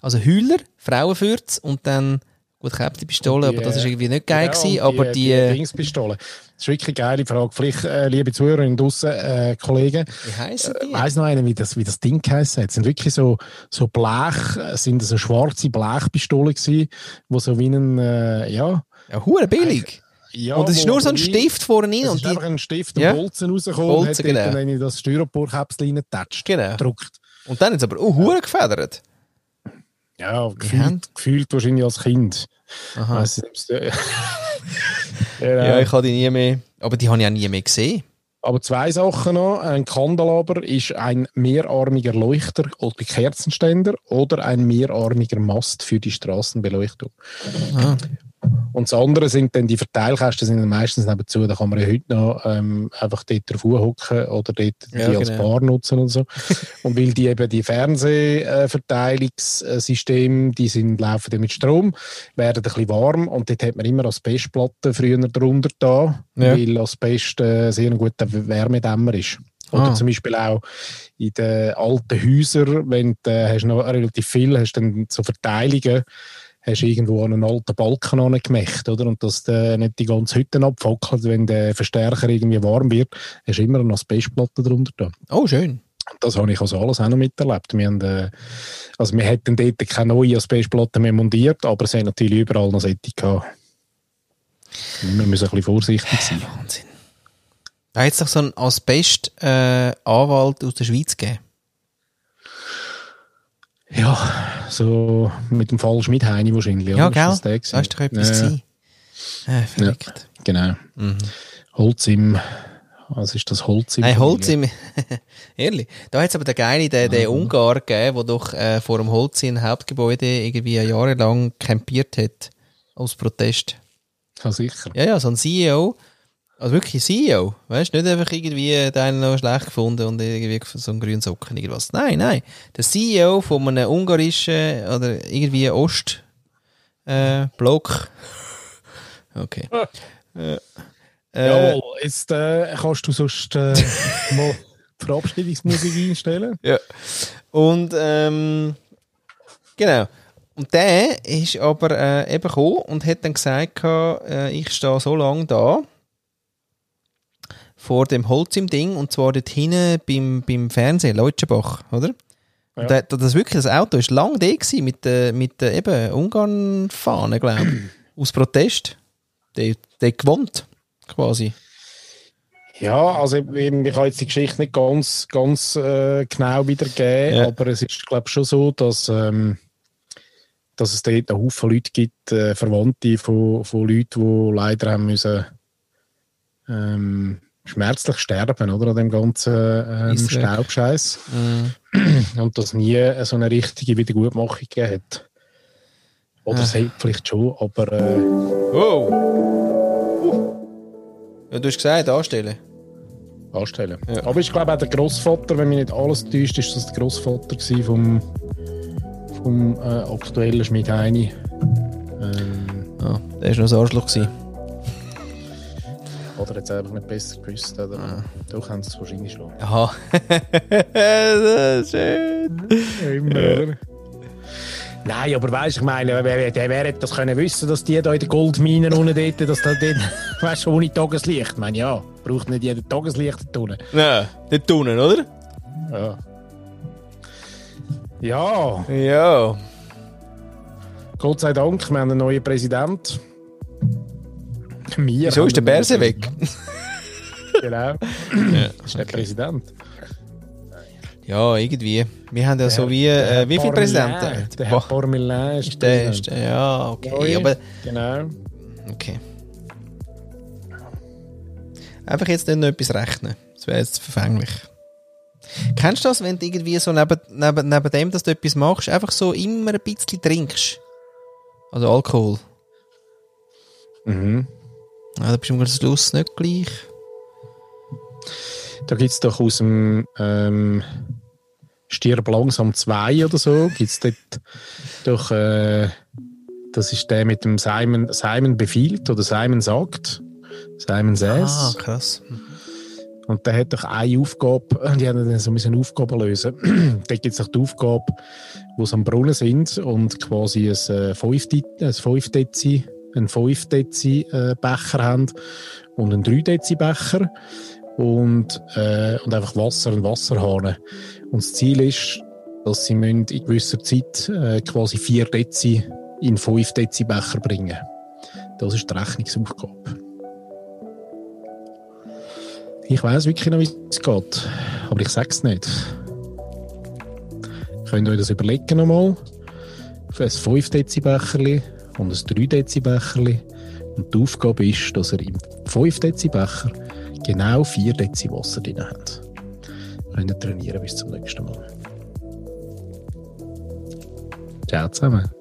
Also Hühler, Frauenfürz und dann, gut, Und die, aber das ist äh, irgendwie nicht geil Ja, gewesen, aber die, die Dingspistole. Das ist wirklich eine geile Frage. Vielleicht, äh, liebe Zuhörerinnen draussen, äh, Kollegen, wie heissen die? weiss noch einer, wie das, wie das Ding hat. Es sind wirklich so, so Blech, äh, sind so schwarze Blechpistolen gewesen, wo so wie ein, äh, ja. Ja, hure billig. ja und es ist nur so ein Stift vorne rein Es und ist die, einfach ein Stift, Ja. ein Bolzen rausgekommen Bolzen, und hat genau. dann in das Styroporkäpsel reingetatscht. Genau. Gedruckt. und dann ist es aber auch hure gefedert. Ja, gefühlt, gefühlt wahrscheinlich als Kind. Aha. Weiss äh, genau. Ja, ich habe die nie mehr, aber die habe ich auch nie mehr gesehen. Aber zwei Sachen noch. Ein Kandelaber ist ein mehrarmiger Leuchter oder Kerzenständer oder ein mehrarmiger Mast für die Straßenbeleuchtung. Ah. Und das andere sind dann die Verteilkästen, sind dann meistens nebenzu. Da kann man ja heute noch ähm, einfach dort drauf hocken oder dort die Ja, als genau. Bar nutzen und so. und weil die eben die Fernsehverteilungssysteme, die sind, laufen dann mit Strom, werden ein bisschen warm und dort hat man immer Asbestplatten früher drunter da, Ja. weil Asbest äh, sehr ein guter Wärmedämmer ist. Oder Ah. zum Beispiel auch in den alten Häusern, wenn du äh, hast noch relativ viel hast, dann so Verteilungen, hast du irgendwo an einen alten Balken angemacht, oder? Und dass der nicht die ganze Hütte abfackelt, wenn der Verstärker irgendwie warm wird, hast du immer eine Asbestplatte drunter da. Oh, schön. Das habe ich also alles auch noch miterlebt. Wir, haben, äh, also wir hätten dort keine neue Asbestplatte mehr montiert, aber es haben natürlich überall noch solche gehabt. Wir müssen ein bisschen vorsichtig sein. Wahnsinn. Da hat es doch so einen Asbest-Anwalt aus der Schweiz gegeben. Ja, so mit dem Fall Schmidheini wahrscheinlich. Ja, oder? gell? Ist das der Da ist doch etwas Ja. Äh, verrückt. Genau. Mhm. Holz im. Was ist das Holz im? Nein, Holz im. Ehrlich. Da hat es aber den geile, den, den Ungar gegeben, der doch äh, vor dem Holz im Hauptgebäude irgendwie jahrelang campiert hat. Aus Protest. Ja, sicher. Ja, ja, so ein CEO. Also wirklich CEO. Weißt du, nicht einfach irgendwie einen noch schlecht gefunden und irgendwie so einen grünen Socken irgendwas. Nein, nein. Der CEO von einem ungarischen oder irgendwie Ost äh, Block. Okay. Äh, äh, Jawohl, jetzt äh, kannst du sonst äh, mal die Verabschiedungsmusik einstellen. Ja. Und ähm, genau. Und der ist aber äh, eben gekommen und hat dann gesagt, äh, ich stehe so lange da vor dem Holz im Ding und zwar dort hinten beim, beim Fernsehen, Leutschenbach, oder? Ja. Und das wirklich, das Auto ist lang da gewesen mit der, mit der eben Ungarn-Fahne, glaube ich. Aus Protest. Der, der gewohnt, quasi. Ja, also eben, ich kann jetzt die Geschichte nicht ganz, ganz äh, genau wiedergeben, Ja. aber es ist, glaube ich, schon so, dass, ähm, dass es dort einen Haufen Leute gibt, äh, Verwandte von, von Leuten, die leider haben müssen ähm, schmerzlich sterben, oder, an dem ganzen ähm. Staubscheiß. Mhm. Und dass nie so eine richtige Wiedergutmachung gegeben hat. Oder Ah. es hat vielleicht schon, aber äh, Wow! Ja, du hast gesagt, anstellen. anstellen. Ja. Aber ich glaube auch der Großvater, wenn mich nicht alles täuscht, ist das der Großvater vom, vom äh, aktuellen Schmidheini. Ähm, Ah, der war noch ein Arschloch. Gewesen. Oder jetzt einfach nicht besser gewusst. Oder? Ah. Doch haben sie es wahrscheinlich schon. Aha. das ist schön. Immer, oder? Nein, aber weißt ich meine, wer, wer, wer hätte das können wissen, dass die da in den Goldminen unten dort, dass da dort, weißt du, ohne Tageslicht. Ich meine, ja, braucht nicht jeder Tageslicht da unten. Nein, dort unten, oder? Ja. Ja, Ja. Gott sei Dank, wir haben einen neuen Präsident. Wir Wieso ist der Berse weg? Genau. Das ist der Präsident. Ja, irgendwie. Wir haben ja so wie. Der Äh, wie viele Präsidenten? Der Herr Boah, Parmelin ist, ist der, ist der, ja, okay. Aber, Genau. okay. Einfach jetzt nicht noch etwas rechnen. Das wäre jetzt verfänglich. Kennst du das, wenn du irgendwie so neben, neben, neben dem, dass du etwas machst, einfach so immer ein bisschen trinkst? Also Alkohol. Mhm. Ja, da bist du am Schluss nicht gleich. Da gibt es doch aus dem ähm, Stirb langsam 2 oder so, gibt es dort doch, äh, das ist der mit dem Simon, Simon befiehlt oder Simon sagt. Simon Ah, says. krass. Und der hat doch eine Aufgabe, die haben dann so müssen Aufgaben lösen. da gibt es doch die Aufgabe, wo sie am Brunnen sind und quasi ein äh, 5 ein 5 Dezi, einen 5 Dezi äh, Becher haben und einen 3 Dezi Becher und, äh, und einfach Wasser und Wasserhahn. Und das Ziel ist, dass sie in gewisser Zeit äh, quasi 4 Dezi in 5 Dezi Becher bringen. Das ist die Rechnungsaufgabe. Ich weiß wirklich noch, wie es geht. Aber ich sage es nicht. Könnt ihr euch das überlegen nochmal? Ein 5 Dezi und ein 3 Dezi. Und die Aufgabe ist, dass ihr im 5 Dezi Becher genau 4 Dezi Wasser drin habt. Könnt ihr trainieren bis zum nächsten Mal. Ciao zusammen.